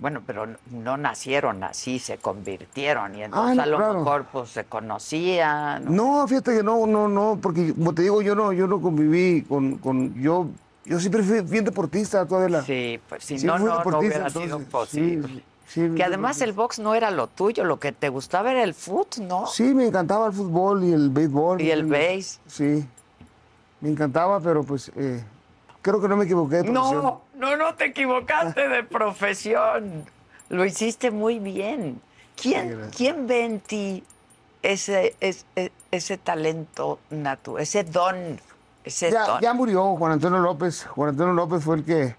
Bueno, pero no- no nacieron así, se convirtieron y entonces no, a lo claro. mejor pues se conocían. No, fíjate que no, no, no, porque como te digo, yo no, yo no conviví con, con yo, yo siempre fui bien deportista, toda la. Sí, pues si Sí, no, no, no hubiera sido posible. sí, sí, que además el box no era lo tuyo, lo que te gustaba era el foot, ¿no? Sí, me encantaba el fútbol y el béisbol. Y el base. Sí, me encantaba, pero pues eh, creo que no me equivoqué de profesión. No, no, no te equivocaste de profesión. Lo hiciste muy bien. Sí, ¿Quién, gracias. ¿quién ve en ti ese, ese, ese talento natural, ese don? Ese Ya, don? ya murió Juan Antonio López. Juan Antonio López fue el que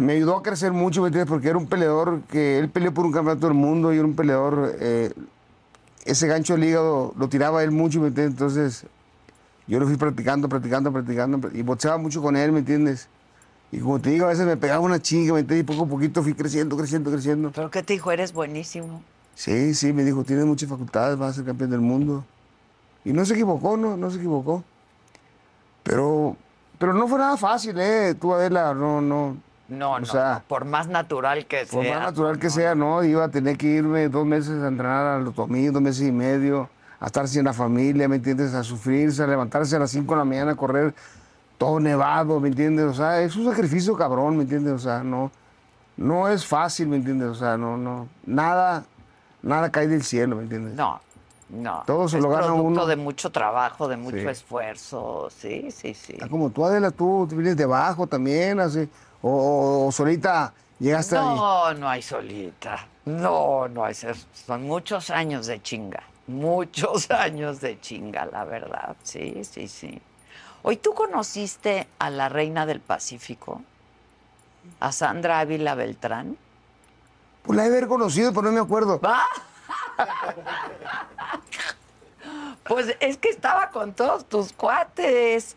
me ayudó a crecer mucho, ¿me entiendes? Porque era un peleador que él peleó por un campeonato del mundo y era un peleador. eh, ese gancho al hígado lo tiraba él mucho, ¿me entiendes? Entonces yo lo fui practicando, practicando, practicando y boxeaba mucho con él, ¿me entiendes? Y como te digo, a veces me pegaba una chinga, ¿me entiendes? Y poco a poquito fui creciendo, creciendo, creciendo. ¿Pero qué te dijo? Eres buenísimo. Sí, sí, me dijo, tienes muchas facultades, vas a ser campeón del mundo. Y no se equivocó, no, no se equivocó. Pero, pero no fue nada fácil, ¿eh? Tú, Adela, no, no. No, O no, sea, por más natural que Por sea. más natural que no, sea, no, iba a tener que irme dos meses a entrenar a los domingos, dos meses y medio, a estar sin la familia, ¿me entiendes? A sufrirse, a levantarse a las 5 de la mañana, a correr todo nevado, ¿me entiendes? O sea, es un sacrificio cabrón, ¿me entiendes? O sea, no, no es fácil, ¿me entiendes? O sea, no, no, nada, nada cae del cielo, ¿me entiendes? No, no. Todo se es lo gana producto uno. de mucho trabajo, de mucho Sí. esfuerzo. Sí, sí, sí. Ah, Como tú, Adela, tú, tú vienes de abajo también, así, o, solita llegaste ahí. No, no hay solita. No, no hay. Son muchos años de chinga. Muchos años de chinga, la verdad. Sí, sí, sí. Hoy tú conociste a la reina del Pacífico, a Sandra Ávila Beltrán. Pues la he de haber conocido, pero no me acuerdo. ¡Ah! Pues es que estaba con todos tus cuates.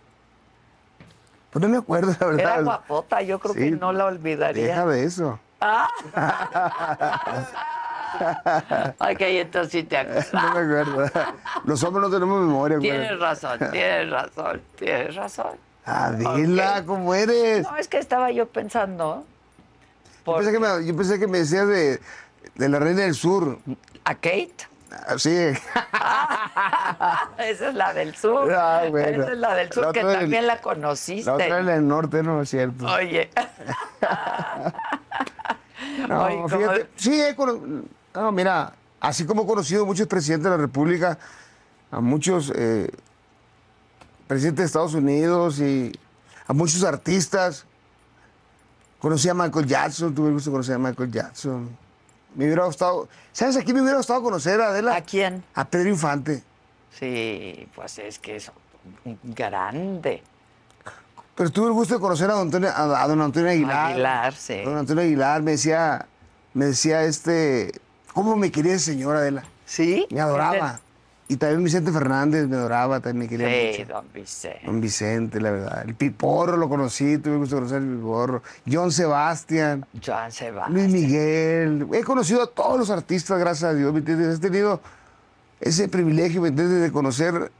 Pues no me acuerdo, la verdad. Era guapota, yo creo que no la olvidaría. Deja de eso. Ok, entonces sí te acuerdas. No me acuerdo. Los hombres no tenemos memoria, güey. Tienes razón, tienes razón, tienes razón. Adela. ¿cómo eres? No, es que estaba yo pensando. Yo pensé, que me, yo pensé que me decías de, de la Reina del Sur. ¿A Kate? Ah, Sí. Esa es la del sur. Ah, bueno. Esa es la del sur, La que del- también la conociste. La otra es la del norte, no es cierto. Oye. No, Oye, fíjate. Sí, he cono- no, mira, así como he conocido muchos presidentes de la República, a muchos eh, presidentes de Estados Unidos y a muchos artistas. Conocí a Michael Jackson, tuve el gusto de conocer a Michael Jackson. Me hubiera gustado, ¿sabes a quién me hubiera gustado conocer, Adela? ¿A quién? A Pedro Infante. Sí, pues es que es un grande. Pero tuve el gusto de conocer a don Antonio, a, a don Antonio Aguilar. Aguilar, sí. Don Antonio Aguilar me decía, me decía este, ¿cómo me quería ese señor, Adela? ¿Sí? Me adoraba. Y también Vicente Fernández me adoraba, también me quería Sí, mucho. don Vicente. Don Vicente, la verdad. El Piporro lo conocí, tuve el gusto de conocer el Piporro. John Sebastián, Joan Sebastián. Luis Miguel. He conocido a todos los artistas, gracias a Dios, ¿me entiendes? He tenido ese privilegio, ¿me entiendes?, de conocer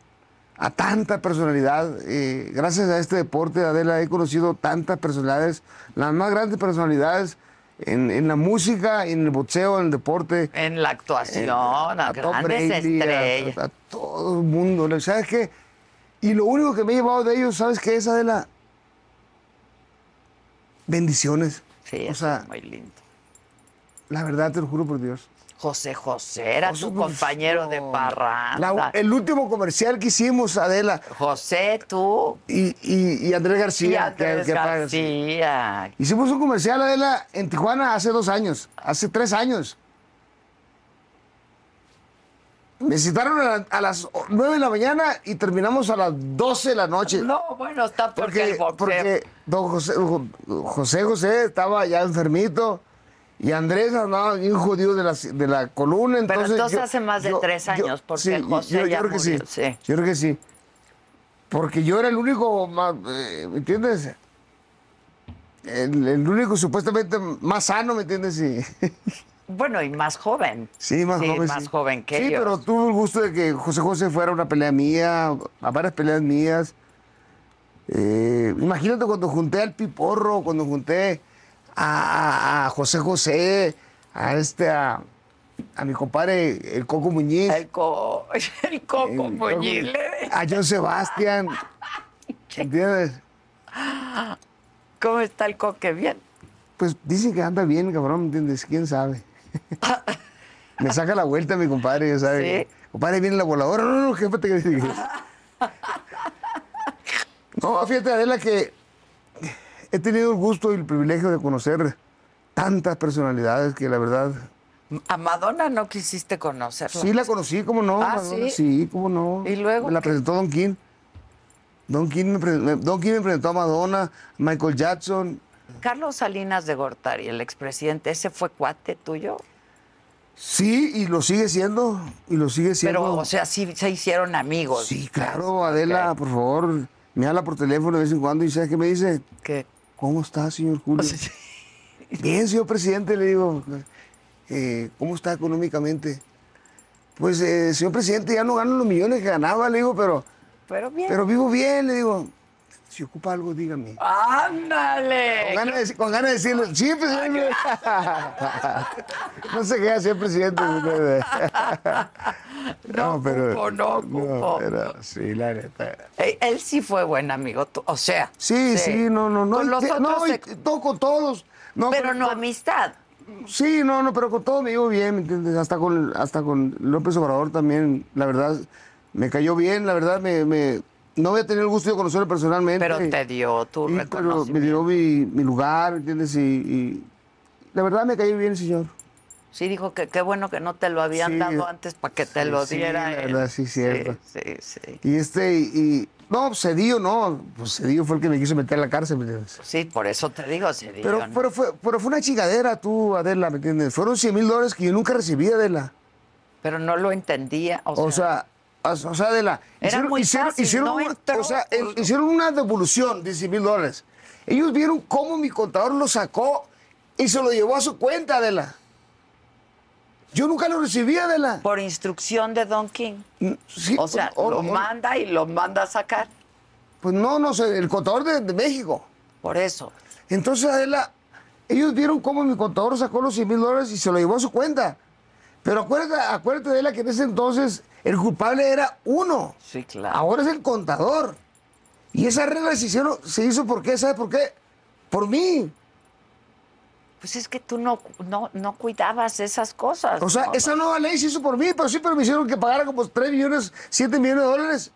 a tanta personalidad. Eh, gracias a este deporte, Adela, he conocido tantas personalidades, las más grandes personalidades en, en la música, en el boxeo, en el deporte. En la actuación, a, Tom grandes Brady, a- estrellas. A, a todo el mundo. ¿Sabes qué? Y lo único que me he llevado de ellos, ¿sabes qué es, Adela? Bendiciones. Sí, o es sea, muy lindo. la verdad, te lo juro por Dios. José José era José tu compañero de parranda. La- el último comercial que hicimos, Adela, José, tú y, y, y Andrés García. Andrés que- García. Hicimos un comercial, Adela, en Tijuana hace dos años, hace tres años. Me citaron a, la- a las 9 de la mañana y terminamos a las 12 de la noche. No, bueno, está porque, el Porque, boxeo. porque don José, José José estaba ya enfermito y Andrés andaba bien jodido de la, de la columna. Pero Entonces entonces yo- hace más de yo- tres yo- años, porque sí, José yo, yo ya creo que sí. Yo creo que sí. Porque yo era el único, más, eh, ¿me entiendes? El, el único supuestamente más sano, ¿me entiendes? Y- Bueno, y más joven. Sí, más joven. más sí. joven que Sí, ellos. pero tuve el gusto de que José José fuera una pelea mía, a varias peleas mías. Eh, imagínate cuando junté al Piporro, cuando junté a, José José, a este, a, a mi compadre, el Coco Muñiz, El, co el coco el Muñiz, a John Sebastián. ¿Entiendes? ¿Cómo está el coque? Bien. Pues dicen que anda bien, cabrón, ¿me entiendes? ¿Quién sabe? Me saca la vuelta mi compadre, ya sabe. ¿Sí? Compadre, viene la voladora. No, no, no, jefe, te No, fíjate, Adela, que he tenido el gusto y el privilegio de conocer tantas personalidades que la verdad... A Madonna no quisiste conocerla. Sí la conocí, ¿cómo no? Ah, Madonna? ¿sí? Sí, ¿cómo no? ¿Y luego Me la presentó Don King. Don King me, pre- me- Don King me presentó a Madonna, Michael Jackson. Carlos Salinas de Gortari, el expresidente, ¿ese fue cuate tuyo? Sí, y lo sigue siendo, y lo sigue siendo. Pero, o sea, sí se hicieron amigos. Sí, claro, Adela, por favor, me habla por teléfono de vez en cuando y ¿sabes qué me dice? ¿Qué? ¿Cómo está, señor Julio? Bien, señor presidente, le digo. eh, ¿Cómo está económicamente? Pues, eh, señor presidente, ya no gano los millones que ganaba, le digo, pero, Pero bien. pero vivo bien, le digo. Si ocupa algo, dígame. ¡Ándale! Con ganas, de, con ganas de decirle, sí, presidente. no se queda, señor presidente. No ocupo, no ocupo. pero sí, la neta. Él, él sí fue buen amigo, tú- o sea. Sí, sí, no, no, no. Con y los que- otros no, y se- todo con todos. No, pero no amistad. Sí, no, no, pero con todo me llevo bien, ¿me entiendes? Hasta con, hasta con López Obrador también, la verdad, me cayó bien, la verdad, me, me- no voy a tener el gusto de conocerlo personalmente. Pero te dio tu Sí, pero me dio mi, mi lugar, ¿me entiendes? Y, y la verdad me cayó bien, señor. Sí, dijo que qué bueno que no te lo habían Sí. dado antes para que te Sí, lo sí, diera la él. verdad, sí, cierto. Sí, sí, sí. Y este, y, y- no, Cedillo, no, pues Cedillo fue el que me quiso meter a la cárcel, ¿me entiendes? Sí, por eso te digo, Cedillo, Pero, ¿no? pero, fue, pero fue una chingadera tú, Adela, ¿me entiendes? Fueron 100 mil dólares que yo nunca recibí, Adela. Pero no lo entendía. O sea, O sea, o, o sea, de la. Era muy fácil, hicieron, no una- entró o sea, por- el- hicieron una devolución de 100 mil dólares. Ellos vieron cómo mi contador lo sacó y se lo llevó a su cuenta, Adela. Yo nunca lo recibí, Adela. por instrucción de Don King. Mm, sí, O sea, o- lo o- manda y lo manda a sacar. Pues no, no sé, el contador de, de México. Por eso. Entonces, Adela, ellos vieron cómo mi contador sacó los 100 mil dólares y se lo llevó a su cuenta. Pero acuérdate, acuérdate, Adela, que en ese entonces el culpable era uno. Sí, claro. Ahora es el contador. Y esa regla se, hicieron, se hizo por qué, ¿sabes por qué? Por mí. Pues es que tú no, no, no cuidabas esas cosas. O sea, ¿no? esa nueva ley se hizo por mí, pero sí, pero me hicieron que pagara como 3 millones, 7 millones de dólares.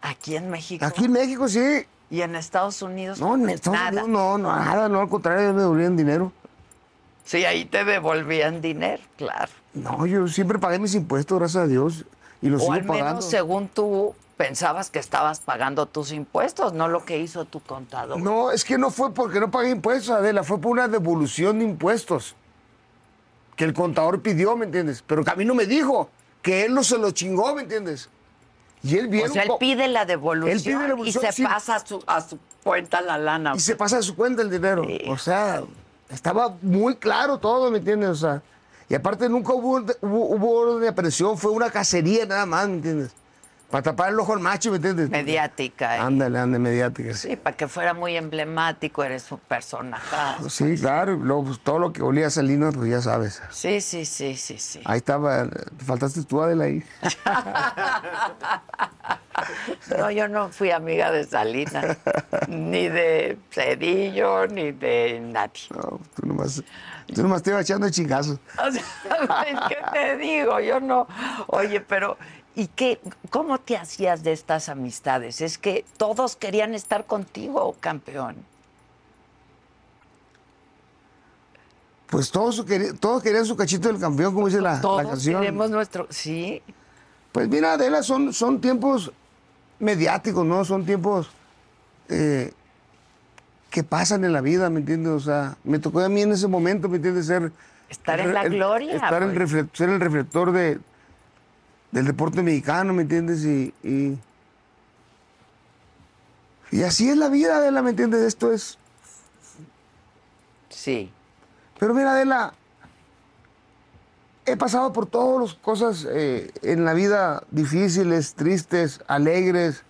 Aquí en México. Aquí en México sí. Y en Estados Unidos. No, en Estados nada. Unidos no, no, nada, no, al contrario, me devolvían dinero. Sí, ahí te devolvían dinero, claro. No, yo siempre pagué mis impuestos, gracias a Dios. Y los O sigo al menos pagando. según tú pensabas que estabas pagando tus impuestos, no lo que hizo tu contador. No, es que no fue porque no pagué impuestos, Adela, fue por una devolución de impuestos. Que el contador pidió, ¿me entiendes? Pero que a mí no me dijo, que él no se lo chingó, ¿me entiendes? Y él o vieron sea, él pide la devolución, Él pide la devolución, y se sí. pasa a su, a su cuenta la lana. y se pasa de su cuenta el dinero. Sí. O sea, estaba muy claro todo, ¿me entiendes? O sea, y aparte nunca hubo, hubo, hubo orden de aprehensión, fue una cacería nada más, ¿me entiendes? Para tapar el ojo al macho, ¿me entiendes? Mediática. ¿eh? Ándale, ándale, mediática. Sí. Sí, para que fuera muy emblemático, eres un personaje. Sí, claro, y luego, pues, todo lo que olía a Salinas, pues ya sabes. Sí, sí, sí, sí, sí. Ahí estaba, te faltaste tú, Adela, ahí. No, yo no fui amiga de Salinas, ni de Cedillo, ni de nadie. No, tú nomás, tú nomás te ibas echando chingazos. O sea, ¿qué te digo? Yo no. Oye, pero ¿y qué? ¿Cómo te hacías de estas amistades? Es que todos querían estar contigo, campeón. pues todos, querían su cachito del campeón, como dice la, la Todos canción. queremos nuestro... Sí, Pues mira, Adela, son, son tiempos mediáticos, ¿no? Son tiempos eh, que pasan en la vida, ¿me entiendes? O sea, me tocó a mí en ese momento, ¿me entiendes? Ser, Estar en la el- gloria, Estar el pues. el reflector de, del deporte mexicano, ¿me entiendes? Y, y, y así es la vida, Adela, ¿me entiendes? Esto es... sí. Pero mira, Adela, he pasado por todas las cosas eh, en la vida difíciles, tristes, alegres.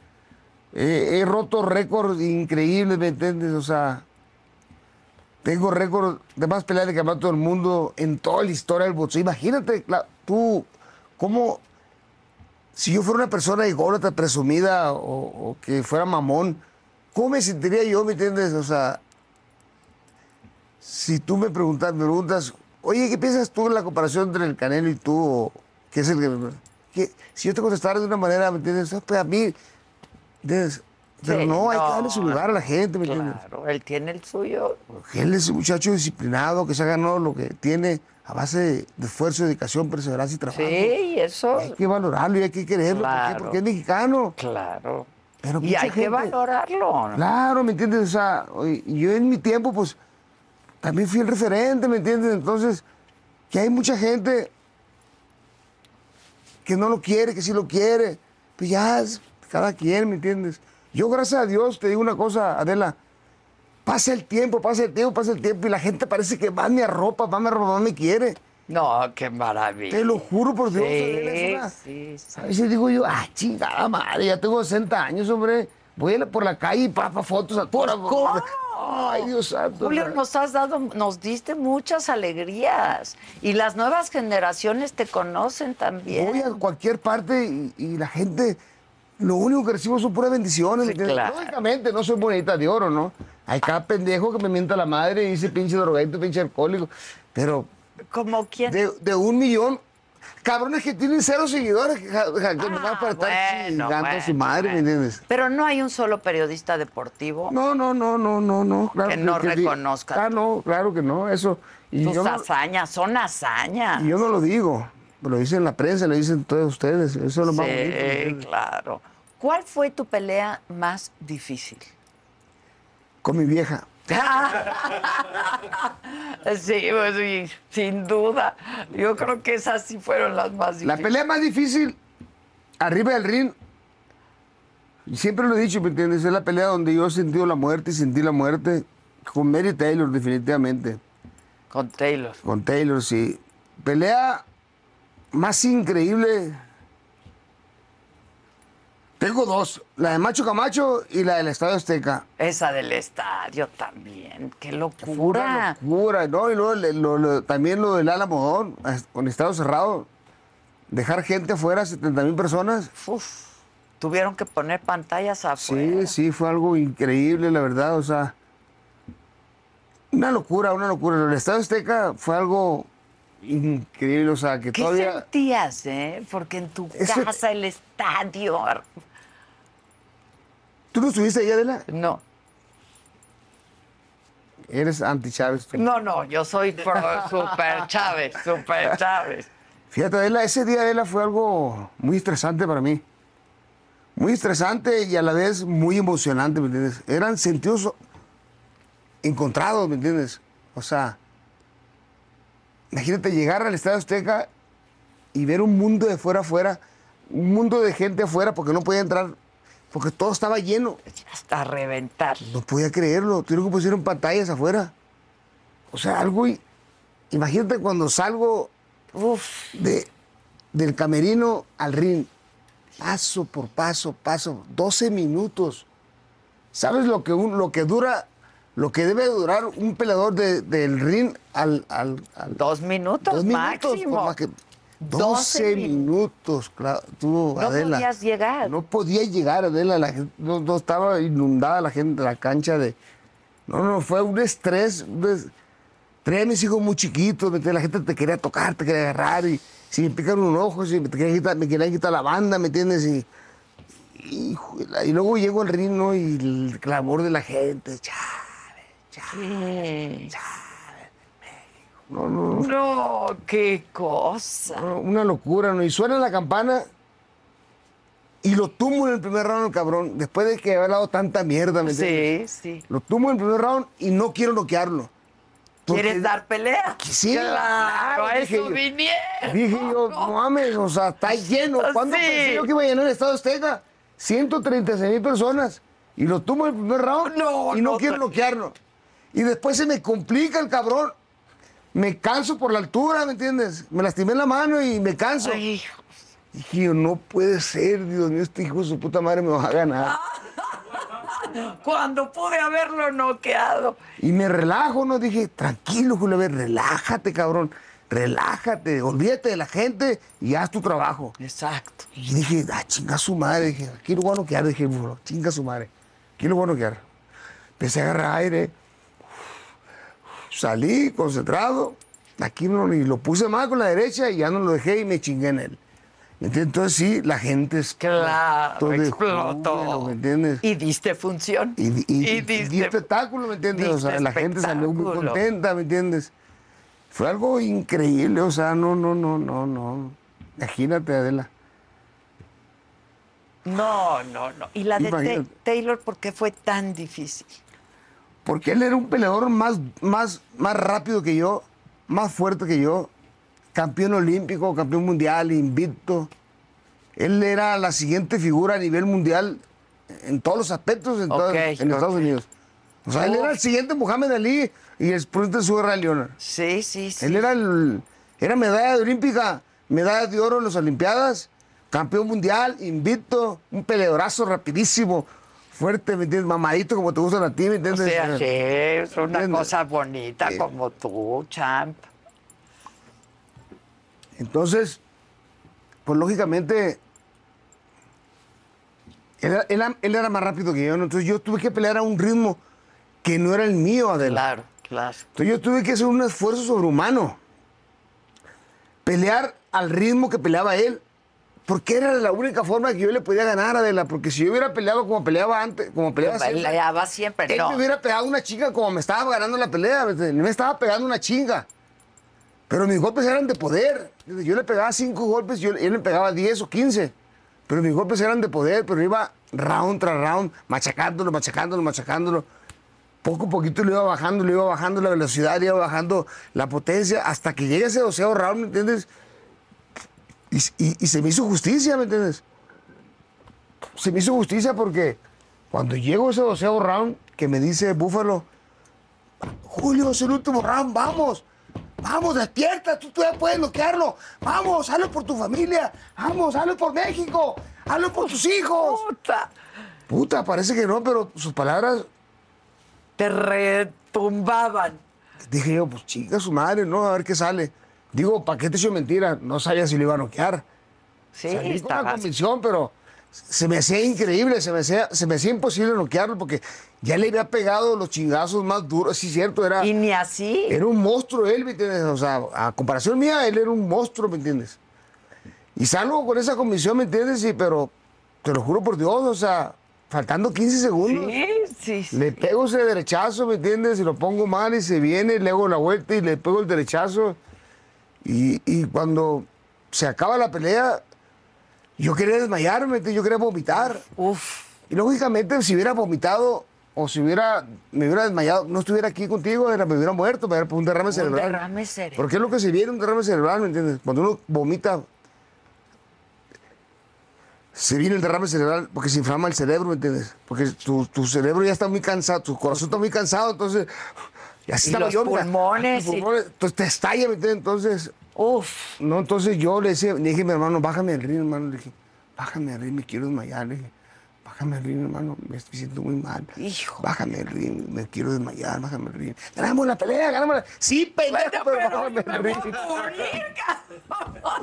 Eh, he roto récords increíbles, ¿me entiendes? O sea, tengo récords de más peleas de campeonato del mundo en toda la historia del boxeo. Imagínate, tú, cómo, si yo fuera una persona ególatra, presumida o, o que fuera mamón, ¿cómo me sentiría yo, me entiendes? O sea, si tú me preguntas, me preguntas, oye, ¿qué piensas tú en la comparación entre el Canelo y tú? O, ¿Qué es el que, que- Si yo te contestara de una manera, ¿me entiendes? Pues a mí, ¿entiendes? Pero Sí, no, hay que darle su lugar a la gente, ¿me entiendes? Claro, él tiene el suyo. Él es un muchacho disciplinado que se ha ganado lo que tiene a base de, esfuerzo, dedicación, perseverancia y trabajo. Sí, eso. Hay que valorarlo y hay que quererlo. Porque es mexicano. Claro. Pero y hay que gente- valorarlo. ¿no? Claro, ¿me entiendes? O sea, yo en mi tiempo, pues, también fui el referente, ¿me entiendes? Entonces, que hay mucha gente que no lo quiere, que sí lo quiere. Pues ya, es cada quien, ¿me entiendes? Yo, gracias a Dios, te digo una cosa, Adela. Pasa el tiempo, pasa el tiempo, pasa el tiempo y la gente parece que más me arropa, más me arropa, más me quiere. No, qué maravilla. Te lo juro por Dios. Sí, una- sí, sí. a veces digo yo, ah, chingada madre, ya tengo 60 años, hombre. Voy por la calle y papá fotos a todas. Pues, ¿cómo? Ay, Dios santo. Julio, madre. nos has dado, nos diste muchas alegrías. Y las nuevas generaciones te conocen también. Voy a cualquier parte y, y la gente, lo único que recibo son puras bendiciones. Claro. Lógicamente, no soy bonita de oro, ¿no? Hay cada pendejo que me mienta la madre y dice pinche drogadito, pinche alcohólico. Pero Como quien. de, de un millón, cabrones que tienen cero seguidores, que, ja- ja- que nomás para estar Ah, bueno, chingando a su bueno, madre, ¿me bueno. entiendes? Pero no hay un solo periodista deportivo. No, no, no, no, no, no. Claro Que no reconozca. Ah, no, claro que no, eso. Y Tus yo no, hazañas son hazañas. y yo no lo digo, lo dicen la prensa, lo dicen todos ustedes. Eso es lo más bonito. ¿me Sí, claro. ¿Cuál fue tu pelea más difícil? Con mi vieja. Sí, pues sin duda. Yo creo que esas sí fueron las más La difíciles. pelea más difícil, arriba del ring, y siempre lo he dicho, ¿me entiendes? Es la pelea donde yo he sentido la muerte y sentí la muerte con Mary Taylor, definitivamente. Con Taylor. Con Taylor, sí. Pelea más increíble. Tengo dos, la de Macho Camacho y la del Estadio Azteca. Esa del estadio también. ¡Qué locura! locura, ¿no? Y luego le- lo- lo- también lo del Alamodón, con estado cerrado. Dejar gente afuera, 70 mil personas. Uf, tuvieron que poner pantallas afuera. Sí, sí, fue algo increíble, la verdad, o sea. Una locura, una locura. El Estadio Azteca fue algo increíble, o sea, que ¿Qué todavía. sentías, eh? Porque en tu Eso- casa, el estadio. ¿Tú no estuviste ahí, Adela? No, Eres anti-Chávez. no, no, yo soy pro super Chávez, super Chávez. Fíjate, Adela, ese día, Adela, fue algo muy estresante para mí. Muy estresante y a la vez muy emocionante, ¿me entiendes? Eran sentidos encontrados, ¿me entiendes? O sea, imagínate llegar al Estadio Azteca y ver un mundo de fuera afuera, un mundo de gente afuera porque no podía entrar, porque todo estaba lleno. Hasta reventar. No podía creerlo, tuvieron que pusieron pantallas afuera. O sea, algo... y- Imagínate cuando salgo Uf, de, del camerino al ring, paso por paso, paso, 12 minutos. ¿Sabes lo que, un- lo que dura, lo que debe durar un peleador de- del ring al, al- al- dos minutos, dos minutos? máximo. por más que- 12 12 minutos, claro, tú, No Adela. podías llegar. No podía llegar, Adela, la no, no estaba inundada la gente, la cancha de... No, no, fue un estrés, un es- Traía a mis hijos muy chiquitos, la gente te quería tocar, te quería agarrar, y si me pican un ojo, si me, querían quitar, me querían quitar la banda, ¿me entiendes? Y, y luego llego al ring, ¿no? Y el clamor de la gente, Chávez, Chávez, Sí. No, no, no. No, qué cosa. No, Una locura, ¿no? Y suena la campana y lo tumbo en el primer round el cabrón, después de que haber dado tanta mierda, ¿me entiendes? Sí, sí. Lo tumbo en el primer round y no quiero noquearlo. Porque ¿Quieres dar pelea? Sí, Claro, a eso yo. vinieron. Dije yo, no mames, o sea, está lleno. ¿Cuándo Sí. pensé yo que iba a llenar el Estado Azteca? 136 mil personas. Y lo tumbo en el primer round No, y no, no, quiero noquearlo. Y después se me complica el cabrón. Me canso por la altura, ¿me entiendes? Me lastimé la mano y me canso. Ay. Dije yo, no puede ser, Dios mío, este hijo de su puta madre me va a ganar. Cuando pude haberlo noqueado. Y me relajo, ¿no? Dije, tranquilo, Julio, a ver, relájate, cabrón. Relájate, olvídate de la gente y haz tu trabajo. Exacto. Y dije, ah, chinga su madre. Dije, aquí lo voy a noquear. Dije, chinga su madre. Aquí lo voy a noquear. Empecé a agarrar aire. Salí concentrado. Aquí no, y lo puse mal con la derecha y ya no lo dejé y me chingué en él. Entonces sí, la gente es Claro, explotó. ¿Me entiendes? Y diste función. Y, y, y- y diste- di espectáculo, ¿me entiendes? O sea, la gente salió muy contenta, ¿me entiendes? Fue algo increíble, o sea, no, no, no, no, no. Imagínate, Adela. No, no, no. Y la de. Taylor, ¿por qué fue tan difícil? Porque él era un peleador más, más, más rápido que yo, más fuerte que yo, campeón olímpico, campeón mundial, invicto. Él era la siguiente figura a nivel mundial en todos los aspectos en, todas- Ok, en Estados ok. Unidos. O sea, él era el siguiente Muhammad Ali y el sprinter Sugar Ray Leonard. Sí, sí, sí. Él era el, era medalla de olímpica, medalla de oro en las Olimpiadas, campeón mundial, invicto, un peleadorazo rapidísimo, fuerte, ¿me entiendes? Mamadito como te gustan a ti, ¿me O entiendes? sea, sí, es una ¿Entiendes? cosa bonita como tú, champ. Entonces, pues lógicamente, él, era- él era- él era más rápido que yo, ¿no? entonces yo tuve que pelear a un ritmo que no era el mío, Adela. Claro, claro. Entonces yo tuve que hacer un esfuerzo sobrehumano. Pelear al ritmo que peleaba él. Porque era la única forma que yo le podía ganar, Adela. Porque si yo hubiera peleado como peleaba antes, como peleaba siempre, Peleaba siempre, él no. me hubiera pegado una chinga como me estaba ganando la pelea. ¿me estaba pegando una chinga. Pero mis golpes eran de poder. Yo le pegaba cinco golpes yo- él le pegaba 10 o 15. Pero mis golpes eran de poder, pero iba round tras round, machacándolo, machacándolo, machacándolo. Poco a poquito le iba bajando, le iba bajando la velocidad, le iba bajando la potencia, hasta que llegue ese doceavo round, ¿me entiendes? Y, y- y se me hizo justicia, ¿me entiendes? Se me hizo justicia porque cuando llego ese doceavo round, que me dice Búfalo, Julio, es el último round, vamos. Vamos, despierta, tú todavía puedes bloquearlo. Vamos, hazlo por tu familia. Vamos, hazlo por México. Hazlo por tus hijos. Puta, Puta, parece que no, pero sus palabras, te retumbaban. dije yo, pues chica su madre, ¿no? A ver qué sale. Digo, ¿para qué te hizo mentira? No sabía si lo iba a noquear. Sí, Salí con la estabas- convicción, pero se me hacía increíble, se me hacía, se me hacía imposible noquearlo porque ya le había pegado los chingazos más duros. Sí, cierto, era, Y ni así. era un monstruo él, ¿me entiendes? O sea, a comparación mía, él era un monstruo, ¿me entiendes? Y salgo con esa convicción, ¿me entiendes? Sí, pero te lo juro por Dios, o sea, faltando 15 segundos. Sí, sí, sí. Le pego ese derechazo, ¿me entiendes? Y lo pongo mal y se viene, le hago la vuelta y le pego el derechazo. Y, y cuando se acaba la pelea, yo quería desmayarme, yo quería vomitar. Uf. Y lógicamente, si hubiera vomitado o si hubiera, me hubiera desmayado, no estuviera aquí contigo, era- me hubiera muerto, me hubiera por un derrame Un cerebral. derrame cerebral. Porque es lo que se viene, un derrame cerebral, ¿me entiendes? Cuando uno vomita, se viene el derrame cerebral porque se inflama el cerebro, ¿me entiendes? Porque tu, tu cerebro ya está muy cansado, tu corazón está muy cansado, entonces... Y así Y estaba los yo, mira, pulmones, y- pulmones, entonces te estalla. Entonces, Uf. no, entonces yo le decía, le dije a mi hermano, bájame el ring, hermano. Le dije, bájame el ring, me quiero desmayar. Le dije, bájame el ring, hermano, me estoy sintiendo muy mal. Hijo. Bájame el ring, me quiero desmayar, bájame el ring. Ganamos la pelea, ganamos la... Sí, pendejo, pero, bájame el ring.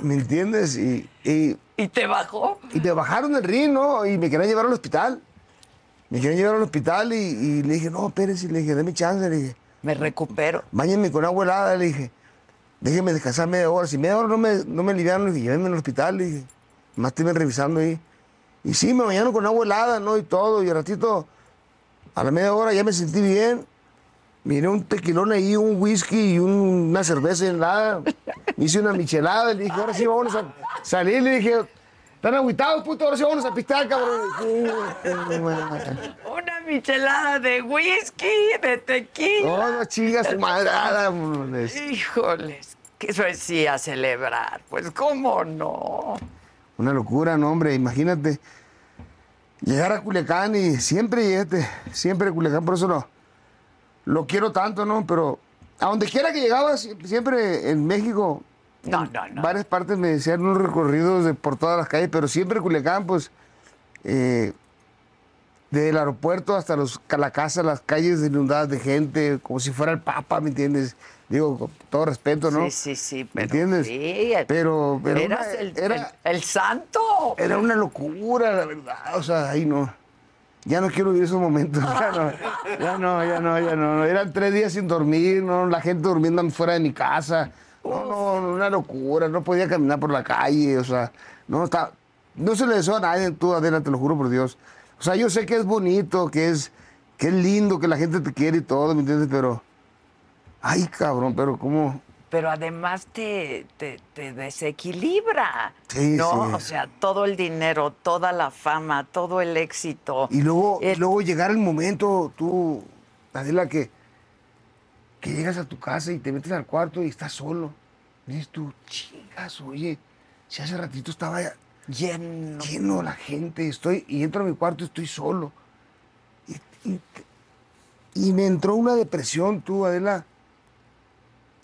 ¿Me entiendes? Y, y, ¿Y te bajó? y me bajaron el ring, ¿no? Y me querían llevar al hospital. Me querían llevar al hospital y, y le dije, no, espérese, le dije, déme chance, le dije. Me recupero. Báñenme con agua helada, le dije. Déjenme descansar media hora. Si media hora no me, no me aliviaron, le dije, llévenme al hospital, le dije. Más estuve revisando ahí. Y sí, me bañaron con agua helada, ¿no? Y todo. Y al ratito, a la media hora ya me sentí bien. Miré un tequilón ahí, un whisky y un- una cerveza y nada. Me hice una michelada le dije, ahora sí vamos a salir. Le dije, están agüitados, puto, ahora sí vamos a pistear, cabrón. Una michelada de whisky, de tequila. No, no chingas nada, mamones. Híjoles, que eso es sí a celebrar. Pues, ¿cómo no? Una locura, no, hombre, imagínate. Llegar a Culiacán y siempre llegaste, siempre a Culiacán, por eso lo, lo quiero tanto, ¿no? Pero a donde quiera que llegaba, sie- siempre en México, No, no, no. varias partes me decían unos recorridos de, por todas las calles, pero siempre Culiacán, pues, eh, desde el aeropuerto hasta los, la casa, las calles inundadas de gente, como si fuera el Papa, ¿me entiendes? Digo, con todo respeto, ¿no? Sí, sí, sí. ¿Me Pero entiendes? Sí, Pero, pero eras una- el, era- el- el santo. era una locura, la verdad. O sea, ahí no. Ya no quiero vivir esos momentos. Ya no, ya no, ya no, ya no. Eran tres días sin dormir, ¿no? La gente durmiendo fuera de mi casa. No, no, no, una locura. No podía caminar por la calle. O sea, no está. No se le deseo a nadie, tú, Adela, te lo juro por Dios. O sea, yo sé que es bonito, que es, que es lindo, que la gente te quiere y todo, ¿me entiendes? Pero. Ay, cabrón, pero cómo. Pero además te, te, te desequilibra. Sí, ¿no? sí. O sea, todo el dinero, toda la fama, todo el éxito. Y luego, y El- luego llegar el momento, tú, Adela, que, que llegas a tu casa y te metes al cuarto y estás solo. Y dices tú, chingas, oye, si hace ratito estaba lleno. lleno la gente, estoy, y entro a mi cuarto y estoy solo. Y, y- y me entró una depresión, tú, Adela,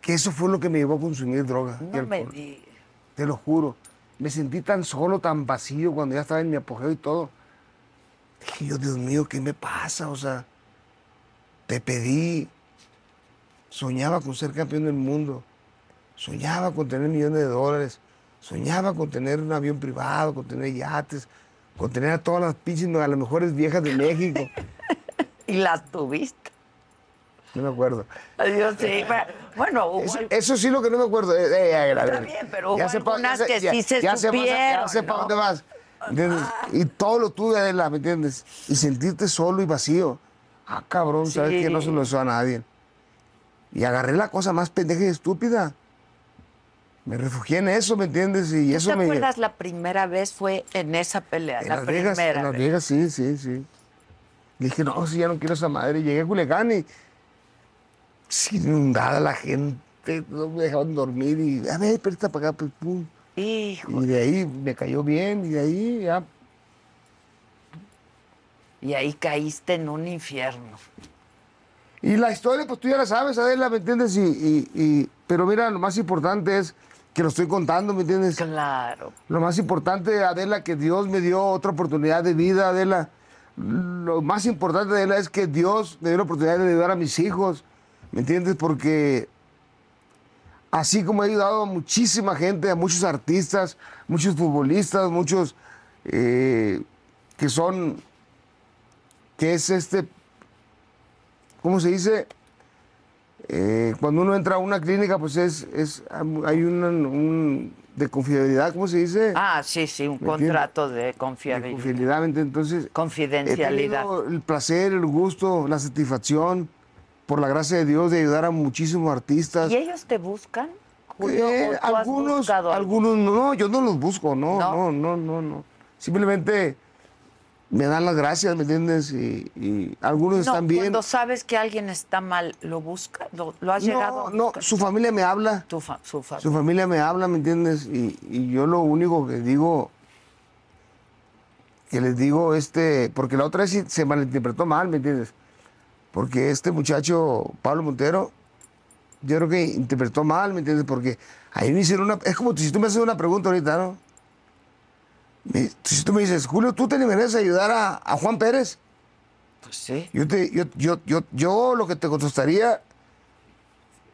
que eso fue lo que me llevó a consumir droga. No alcohol. Te lo juro. Me sentí tan solo, tan vacío cuando ya estaba en mi apogeo y todo. Dije yo, Dios mío, ¿qué me pasa? O sea, te pedí. Soñaba con ser campeón del mundo. Soñaba con tener millones de dólares. Soñaba con tener un avión privado, con tener yates, con tener a todas las pinches, a las mejores viejas de México. Y las tuviste. No me acuerdo. Yo sí. pero- Bueno, hubo Eso, sí lo que no me acuerdo. Eh, eh, Está ver. bien, pero Ya sé pa- algunas ya sé- que ya- sí se ya supieron, Ya sé para ¿no? dónde vas. ¿entiendes? Y todo lo tuve, Adela, ¿me entiendes? Y sentirte solo y vacío. Ah, cabrón, ¿sabes que No se lo deseo a nadie. Y agarré la cosa más pendeja y estúpida. Me refugié en eso, ¿me entiendes? Y ¿Tú eso ¿Te me... acuerdas la primera vez fue en esa pelea? En la Las Vegas, primera en Las. Vegas, sí, sí, sí. Dije, no, si ya no quiero esa madre. Llegué a Culiacán y... inundada la gente, no me dejaban dormir y... A ver, espérate para acá, pues, pum. Hijo. Y de ahí me cayó bien y de ahí ya... Y ahí caíste en un infierno. Y la historia, pues tú ya la sabes, Adela, ¿me entiendes? Y, y- y- pero mira, lo más importante es que lo estoy contando, ¿me entiendes? Claro. Lo más importante, Adela, que Dios me dio otra oportunidad de vida, Adela. Lo más importante, Adela, es que Dios me dio la oportunidad de ayudar a mis hijos, ¿me entiendes? Porque así como he ayudado a muchísima gente, a muchos artistas, muchos futbolistas, muchos eh, que son, que es este, ¿cómo se dice? Eh, cuando uno entra a una clínica, pues es, es hay un, un de confiabilidad, ¿cómo se dice? Ah, sí, sí, un contrato de de confiabilidad. confiabilidad, ¿me entiendes? Entonces, Confidencialidad. He el placer, el gusto, la satisfacción, por la gracia de Dios, de ayudar a muchísimos artistas. ¿Y ellos te buscan? Julio, Eh, ¿O tú has algunos, algunos, no, yo no los busco, no, ¿No? no, no, no, no. Simplemente me dan las gracias, ¿me entiendes? Y, y algunos No, están bien. cuando sabes que alguien está mal, ¿lo buscas? ¿Lo, lo has llegado No, a no, su familia me habla. Tu fa- su fa- Su familia me habla, ¿me entiendes? Y, y yo lo único que digo, que les digo, este, porque la otra vez sí se malinterpretó mal, ¿me entiendes? Porque este muchacho, Pablo Montero, yo creo que interpretó mal, ¿me entiendes? Porque ahí me hicieron una, es como si tú me haces una pregunta ahorita, ¿no? Si tú me dices, Julio, ¿tú te animarías a ayudar a, a Juan Pérez? Pues sí. Yo, te, yo, yo, yo, yo lo que te contestaría,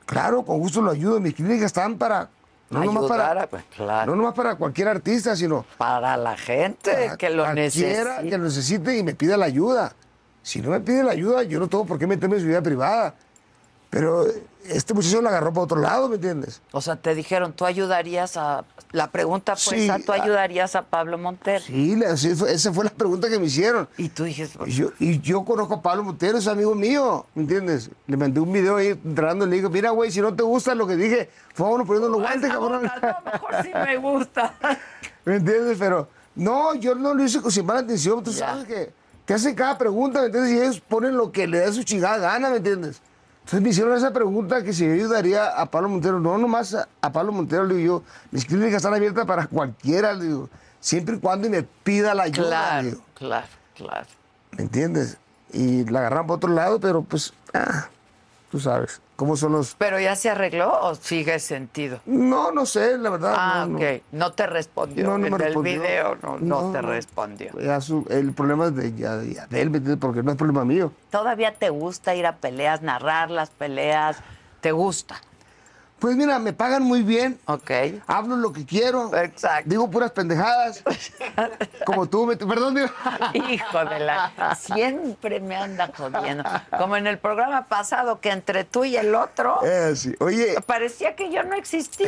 claro, con gusto lo ayudo. Mis clínicas están para, no nomás para, pues, claro. no nomás para cualquier artista, sino Para la gente para que lo necesita. que lo necesite y me pida la ayuda. Si no me pide la ayuda, yo no tengo por qué meterme en su vida privada. Pero este muchacho la agarró por otro lado, ¿me entiendes? O sea, te dijeron, tú ayudarías a. La pregunta fue Sí, esa, ¿tú ayudarías a Pablo Montero? Sí, la- sí, fue- esa fue la pregunta que me hicieron. Y tú dijiste, Y yo, y yo conozco a Pablo Montero, es amigo mío, ¿me entiendes? Le mandé un video ahí entrando y le digo, mira, güey, si no te gusta lo que dije, vámonos poniendo los guantes, "Esa cabrón. no, mejor sí me gusta. ¿Me entiendes? Pero no, yo no lo hice con sin mala atención. Tú Ya. sabes que te hacen cada pregunta, ¿me entiendes? Y ellos ponen lo que le da su chingada gana, ¿me entiendes? Entonces me hicieron esa pregunta que si yo ayudaría a Pablo Montero. No nomás a, a Pablo Montero, le digo yo, mis clínicas están abiertas para cualquiera, le digo, siempre y cuando me pida la ayuda, Claro, digo, claro, claro. ¿me entiendes? Y la agarran por otro lado, pero pues, ah, tú sabes, cómo son los... ¿Pero ya se arregló o sigue sentido? No, no sé, la verdad. Ah, no, no. ok. No te respondió. No, no en me el respondió. video no, no te respondió. Ya su- el problema es de, ya- ya de él. Porque no es problema mío. ¿Todavía te gusta ir a peleas, narrar las peleas? ¿Te gusta? Pues mira, me pagan muy bien, Ok. hablo lo que quiero, Exacto. digo puras pendejadas, como tú, me, perdón, digo. Hijo de la... Siempre me anda jodiendo. Como en el programa pasado, que entre tú y el otro... Eh, sí. Oye, Parecía que yo no existía.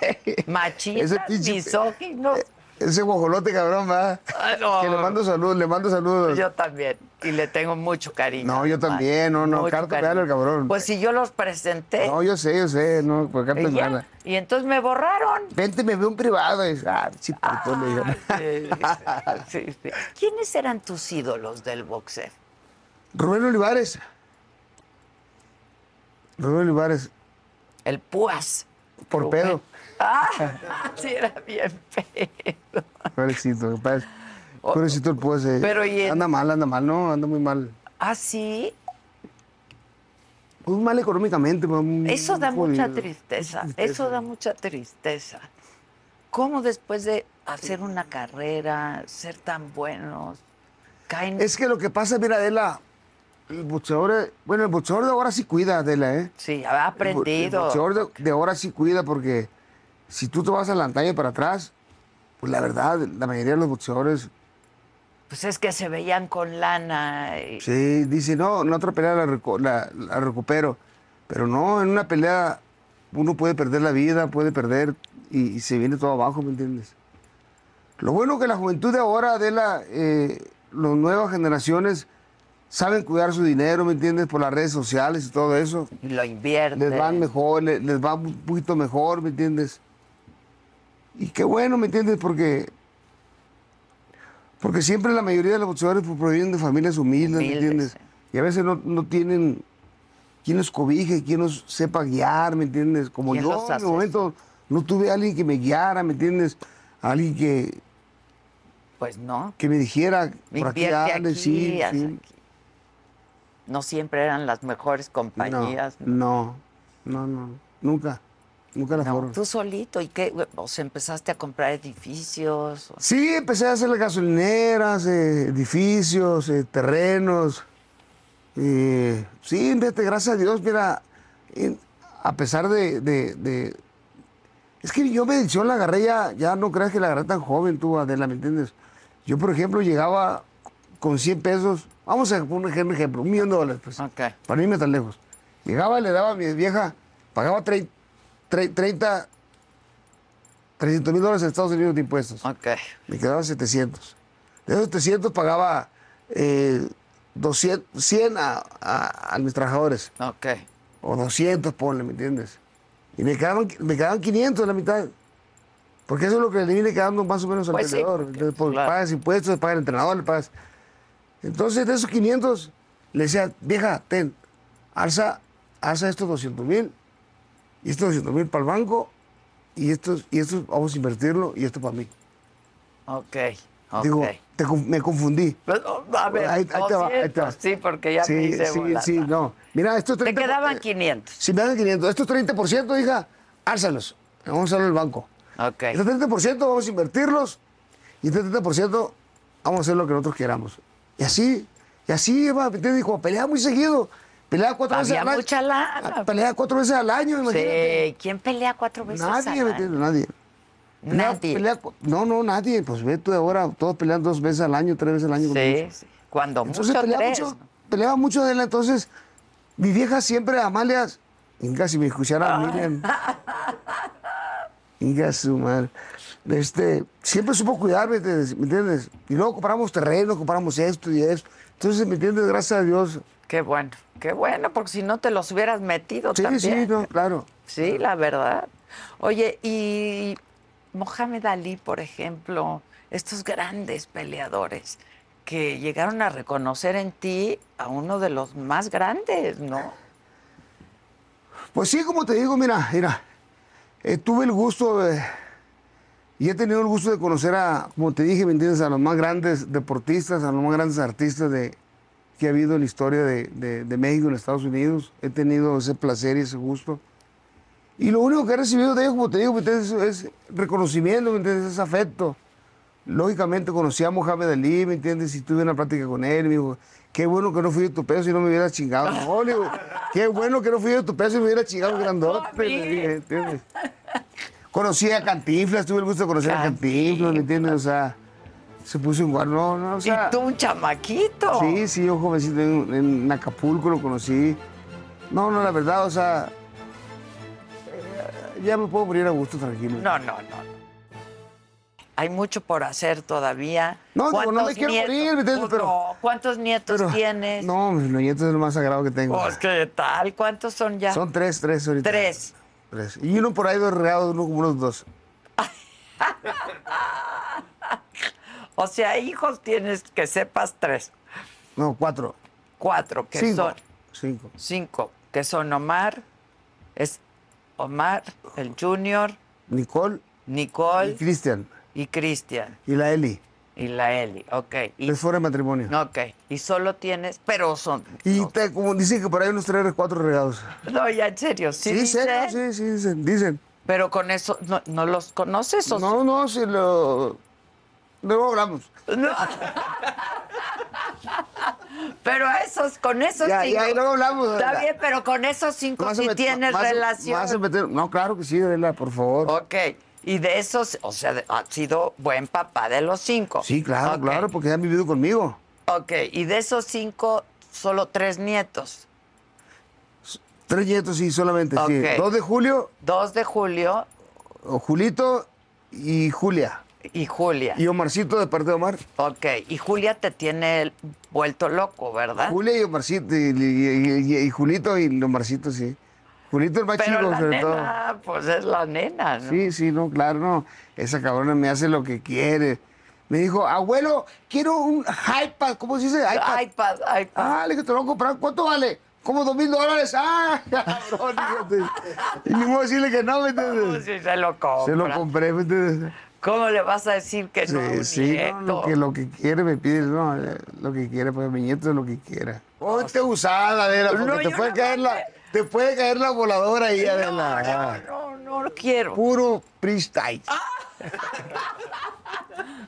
Pinche- misóginos. Ese guajolote cabrón, va. Ah, no. Que le mando saludos, le mando saludos. Yo también. Y le tengo mucho cariño. No, yo también, no, no, carta al cabrón. Pues si yo los presenté. No, yo sé, yo sé, no, por acá y, mala. Y entonces me borraron. Vente, me veo un privado. Y, ah, sí, le digo. Ay, sí, sí, sí. ¿Quiénes eran tus ídolos del boxeo? Rubén Olivares. Rubén Olivares, El Púas. por Rubén. pedo. Ah, sí, era bien pedo. Pobrecito. Pobrecito el pues, eh, Pero, ¿y en- Anda mal, anda mal, no, anda muy mal. Ah, sí. Muy mal económicamente. pues, muy Eso da mucha tristeza. Tristeza. Eso da mucha tristeza. ¿Cómo después de hacer una carrera, ser tan buenos, caen? Es que lo que pasa, mira, Adela, el boxeador, bueno, el boxeador de ahora sí cuida, Adela, ¿eh? Sí, ha El bo- El aprendido. boxeador de, de ahora sí cuida porque si tú te vas al antaño para atrás, pues la verdad, la mayoría de los boxeadores, Pues es que se veían con lana. y- sí, dicen, no, en otra pelea la, la- la recupero. Pero no, en una pelea uno puede perder la vida, puede perder y, y se viene todo abajo, ¿me entiendes? Lo bueno que la juventud de ahora, de la, eh, las nuevas generaciones, saben cuidar su dinero, ¿me entiendes? Por las redes sociales y todo eso. y lo invierte. Les van mejor, le- les, va un poquito mejor, ¿me entiendes? Y qué bueno, ¿me entiendes? Porque, porque siempre la mayoría de los boxeadores pues, provienen de familias humildes, Humildes, ¿me entiendes? sí. Y a veces no, no tienen quien los cobije, quien los sepa guiar, ¿me entiendes? Como ¿Quién yo en hace? momento no tuve a alguien que me guiara, ¿me entiendes? Alguien que, Pues no. que me dijera, por aquí dale, sí, sí. No siempre eran las mejores compañías. No, no, no, no, nunca, nunca la No, fueron. tú solito. ¿Y qué? O sea, empezaste a comprar edificios. Sí, empecé a hacer las gasolineras, eh, edificios, eh, terrenos. Eh, sí, fíjate, gracias a Dios, mira, a pesar de, de- de- Es que yo medición la agarré ya, ya no creas que la agarré tan joven tú, Adela, ¿me entiendes? Yo, por ejemplo, llegaba con 100 pesos, vamos a poner un ejemplo, un millón de dólares, pues, Ok. para no irme tan lejos. Llegaba, le daba a mi vieja, pagaba trein- tre- 30, 300 mil dólares en Estados Unidos de impuestos. Ok. Me quedaban 700. De esos 700 pagaba eh, 200, 100 a, a- a mis trabajadores. Ok. O 200, ponle, ¿me entiendes? Y me quedaban, me quedaban 500 de la mitad. Porque eso es lo que le viene quedando más o menos al Pues sí, vendedor. porque, Entonces, pues, claro. pagas impuestos, pagas el entrenador, le pagas. Entonces, de esos 500, le decía, vieja, ten, alza, alza estos 200 mil, y estos 200 mil para el banco, y estos, y estos vamos a invertirlo, y esto para mí. Ok. Ok. Digo, te me confundí. Pues, oh, a ver, Ahí- ahí te va, ahí te va. 200, Sí, porque ya me Sí, hice sí, bolas. sí, no. Mira, estos Te 30... quedaban eh, 500. Si me dan 500, estos 30%, hija, álzalos. Vamos a usarlo al banco. Ok. Este 30% vamos a invertirlos y este 30% vamos a hacer lo que nosotros queramos. Y así, y así, Eva, te dijo, pelea muy seguido. Pelea cuatro veces al año. mucha lana. Pelea cuatro veces al año, imagínate. Sí. ¿Quién pelea cuatro veces Nadie, al ¿me año? entiendes? Nadie. Nadie. pelea cu- no, no, nadie. Pues ve tú ahora, todos pelean dos veces al año, tres veces al año. Sí, sí. Cuando Entonces mucho peleaba tres. mucho, peleaba mucho de él, entonces Mi vieja siempre, Amalia, Inga, si me escuchara Miriam. Inga, su madre. Este, siempre supo cuidarme, ¿me entiendes? Y luego compramos terreno, compramos esto y esto. Entonces, ¿me entiendes? Gracias a Dios. Qué bueno, qué bueno, porque si no te los hubieras metido Sí, también. sí, no, claro. Sí, la verdad. Oye, y Mohamed Ali, por ejemplo, estos grandes peleadores que llegaron a reconocer en ti a uno de los más grandes, ¿no? Pues sí, como te digo, mira, mira, eh, tuve el gusto de- y he tenido el gusto de conocer a, como te dije, ¿me entiendes? A los más grandes deportistas, a los más grandes artistas de, que ha habido en la historia de, de- de México en Estados Unidos. He tenido ese placer y ese gusto. Y lo único que he recibido de ellos, como te digo, ¿me entiendes? es reconocimiento, ¿me? Es afecto. Lógicamente conocí a Mohamed Ali, ¿me entiendes? Y tuve una plática con él, me dijo, qué bueno que no fui de tu peso y no me hubiera chingado. No, le digo, qué bueno que no fui de tu peso y me hubiera chingado grandote, dije, ¿entiendes? Conocí a Cantinflas, tuve el gusto de conocer a Cantinflas, ¿me entiendes? O sea, se puso en guardia, no, no, o sea... y tú un chamaquito. Sí, sí, yo jovencito en, en Acapulco lo conocí. No, no, la verdad, o sea, eh, ya me puedo morir a gusto, tranquilo. No, no, no. no. Hay mucho por hacer todavía. No, digo, no me ¿Cuántos quiero nietos? morir, ¿me entiendes? Pues Pero- no, ¿Cuántos nietos Pero- tienes? No, mis nietos es lo más sagrado que tengo. Pues, ¿qué tal? ¿Cuántos son ya? Son tres, tres ahorita. Tres. Tres. Y uno por ahí dos regados, uno como unos dos. O sea, hijos tienes que sepas tres. No, cuatro. Cuatro, que Cinco. son Cinco. cinco, que son Omar, es Omar, el Junior, Nicole y Nicole Cristian. y Cristian. Y la Eli. Y la Eli, ok. Y, Es fuera de matrimonio. ok. Y solo tienes, pero son. Y te- como dicen que por ahí unos tres, cuatro regados. No, ya en serio, sí, Sí, dice, serio, sí, sí, dicen. dicen. Pero con eso, ¿no, no los conoces o No, no, si lo... Luego hablamos. No. Pero esos, con esos Ya, cinco. ya, y luego hablamos. Está bien, pero con esos cinco sí met- tienes relación. meter- No, claro que sí, Adela, por favor. Ok. Y de esos, o sea, ha sido buen papá de los cinco. Sí, claro, claro, porque han vivido conmigo. Ok. Y de esos cinco, solo tres nietos. Tres nietos, sí, solamente, sí. Ok. Dos de julio, Dos de Julio o Julito y Julia. Y Julia. Y Omarcito de parte de Omar. Ok. Y Julia te tiene vuelto loco, ¿verdad? Julia y Omarcito, y, y- y- y Julito y Omarcito, sí. Julito es más Pero chico, la sobre todo. nena, pues es la nena, ¿no? Sí, sí, no, claro, no. Esa cabrona me hace lo que quiere. Me dijo, abuelo, quiero un iPad. ¿Cómo se dice? iPad. iPad, iPad. Ah, le dije, te lo voy a comprar. ¿Cuánto vale? Como dos mil dólares. Ah, cabrón. Y ni modo decirle que no, ¿me entiendes? sí, se lo compra. Se lo compré, ¿me entiendes? ¿Cómo le vas a decir que no a Sí, un sí, no, nieto? lo, que, lo que quiere me pide, no, eh, lo que quiere, pues mi nieto es lo que quiera. Ponte usada, Adela, porque No, te puede caer la, me- te puede caer la voladora ahí, Adela. no, no, no lo quiero. Puro freestyle.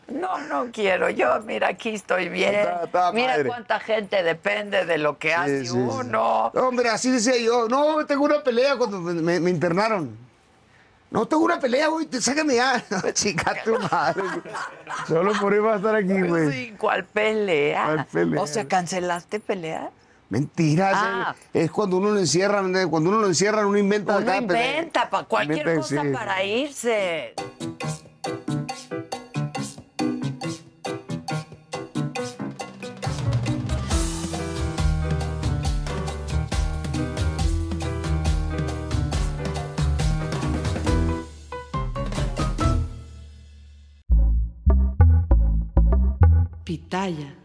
No, no quiero. Yo, mira, aquí estoy bien. Está- está mira cuánta gente depende de lo que hace Sí, sí, sí. uno. Hombre, así decía yo. No, tengo una pelea cuando me internaron. No, tengo una pelea, güey. Sácame ya. Chica tu madre. Solo por eso va a estar aquí, güey. Sí, ¿cuál pelea? ¿Cuál pelea? O sea, ¿cancelaste pelea? Mentiras. Ah. Es cuando uno lo encierra. Cuando uno lo encierra, uno inventa Uno pelea. inventa para cualquier Inventa, cosa sí. para irse. Pitaya.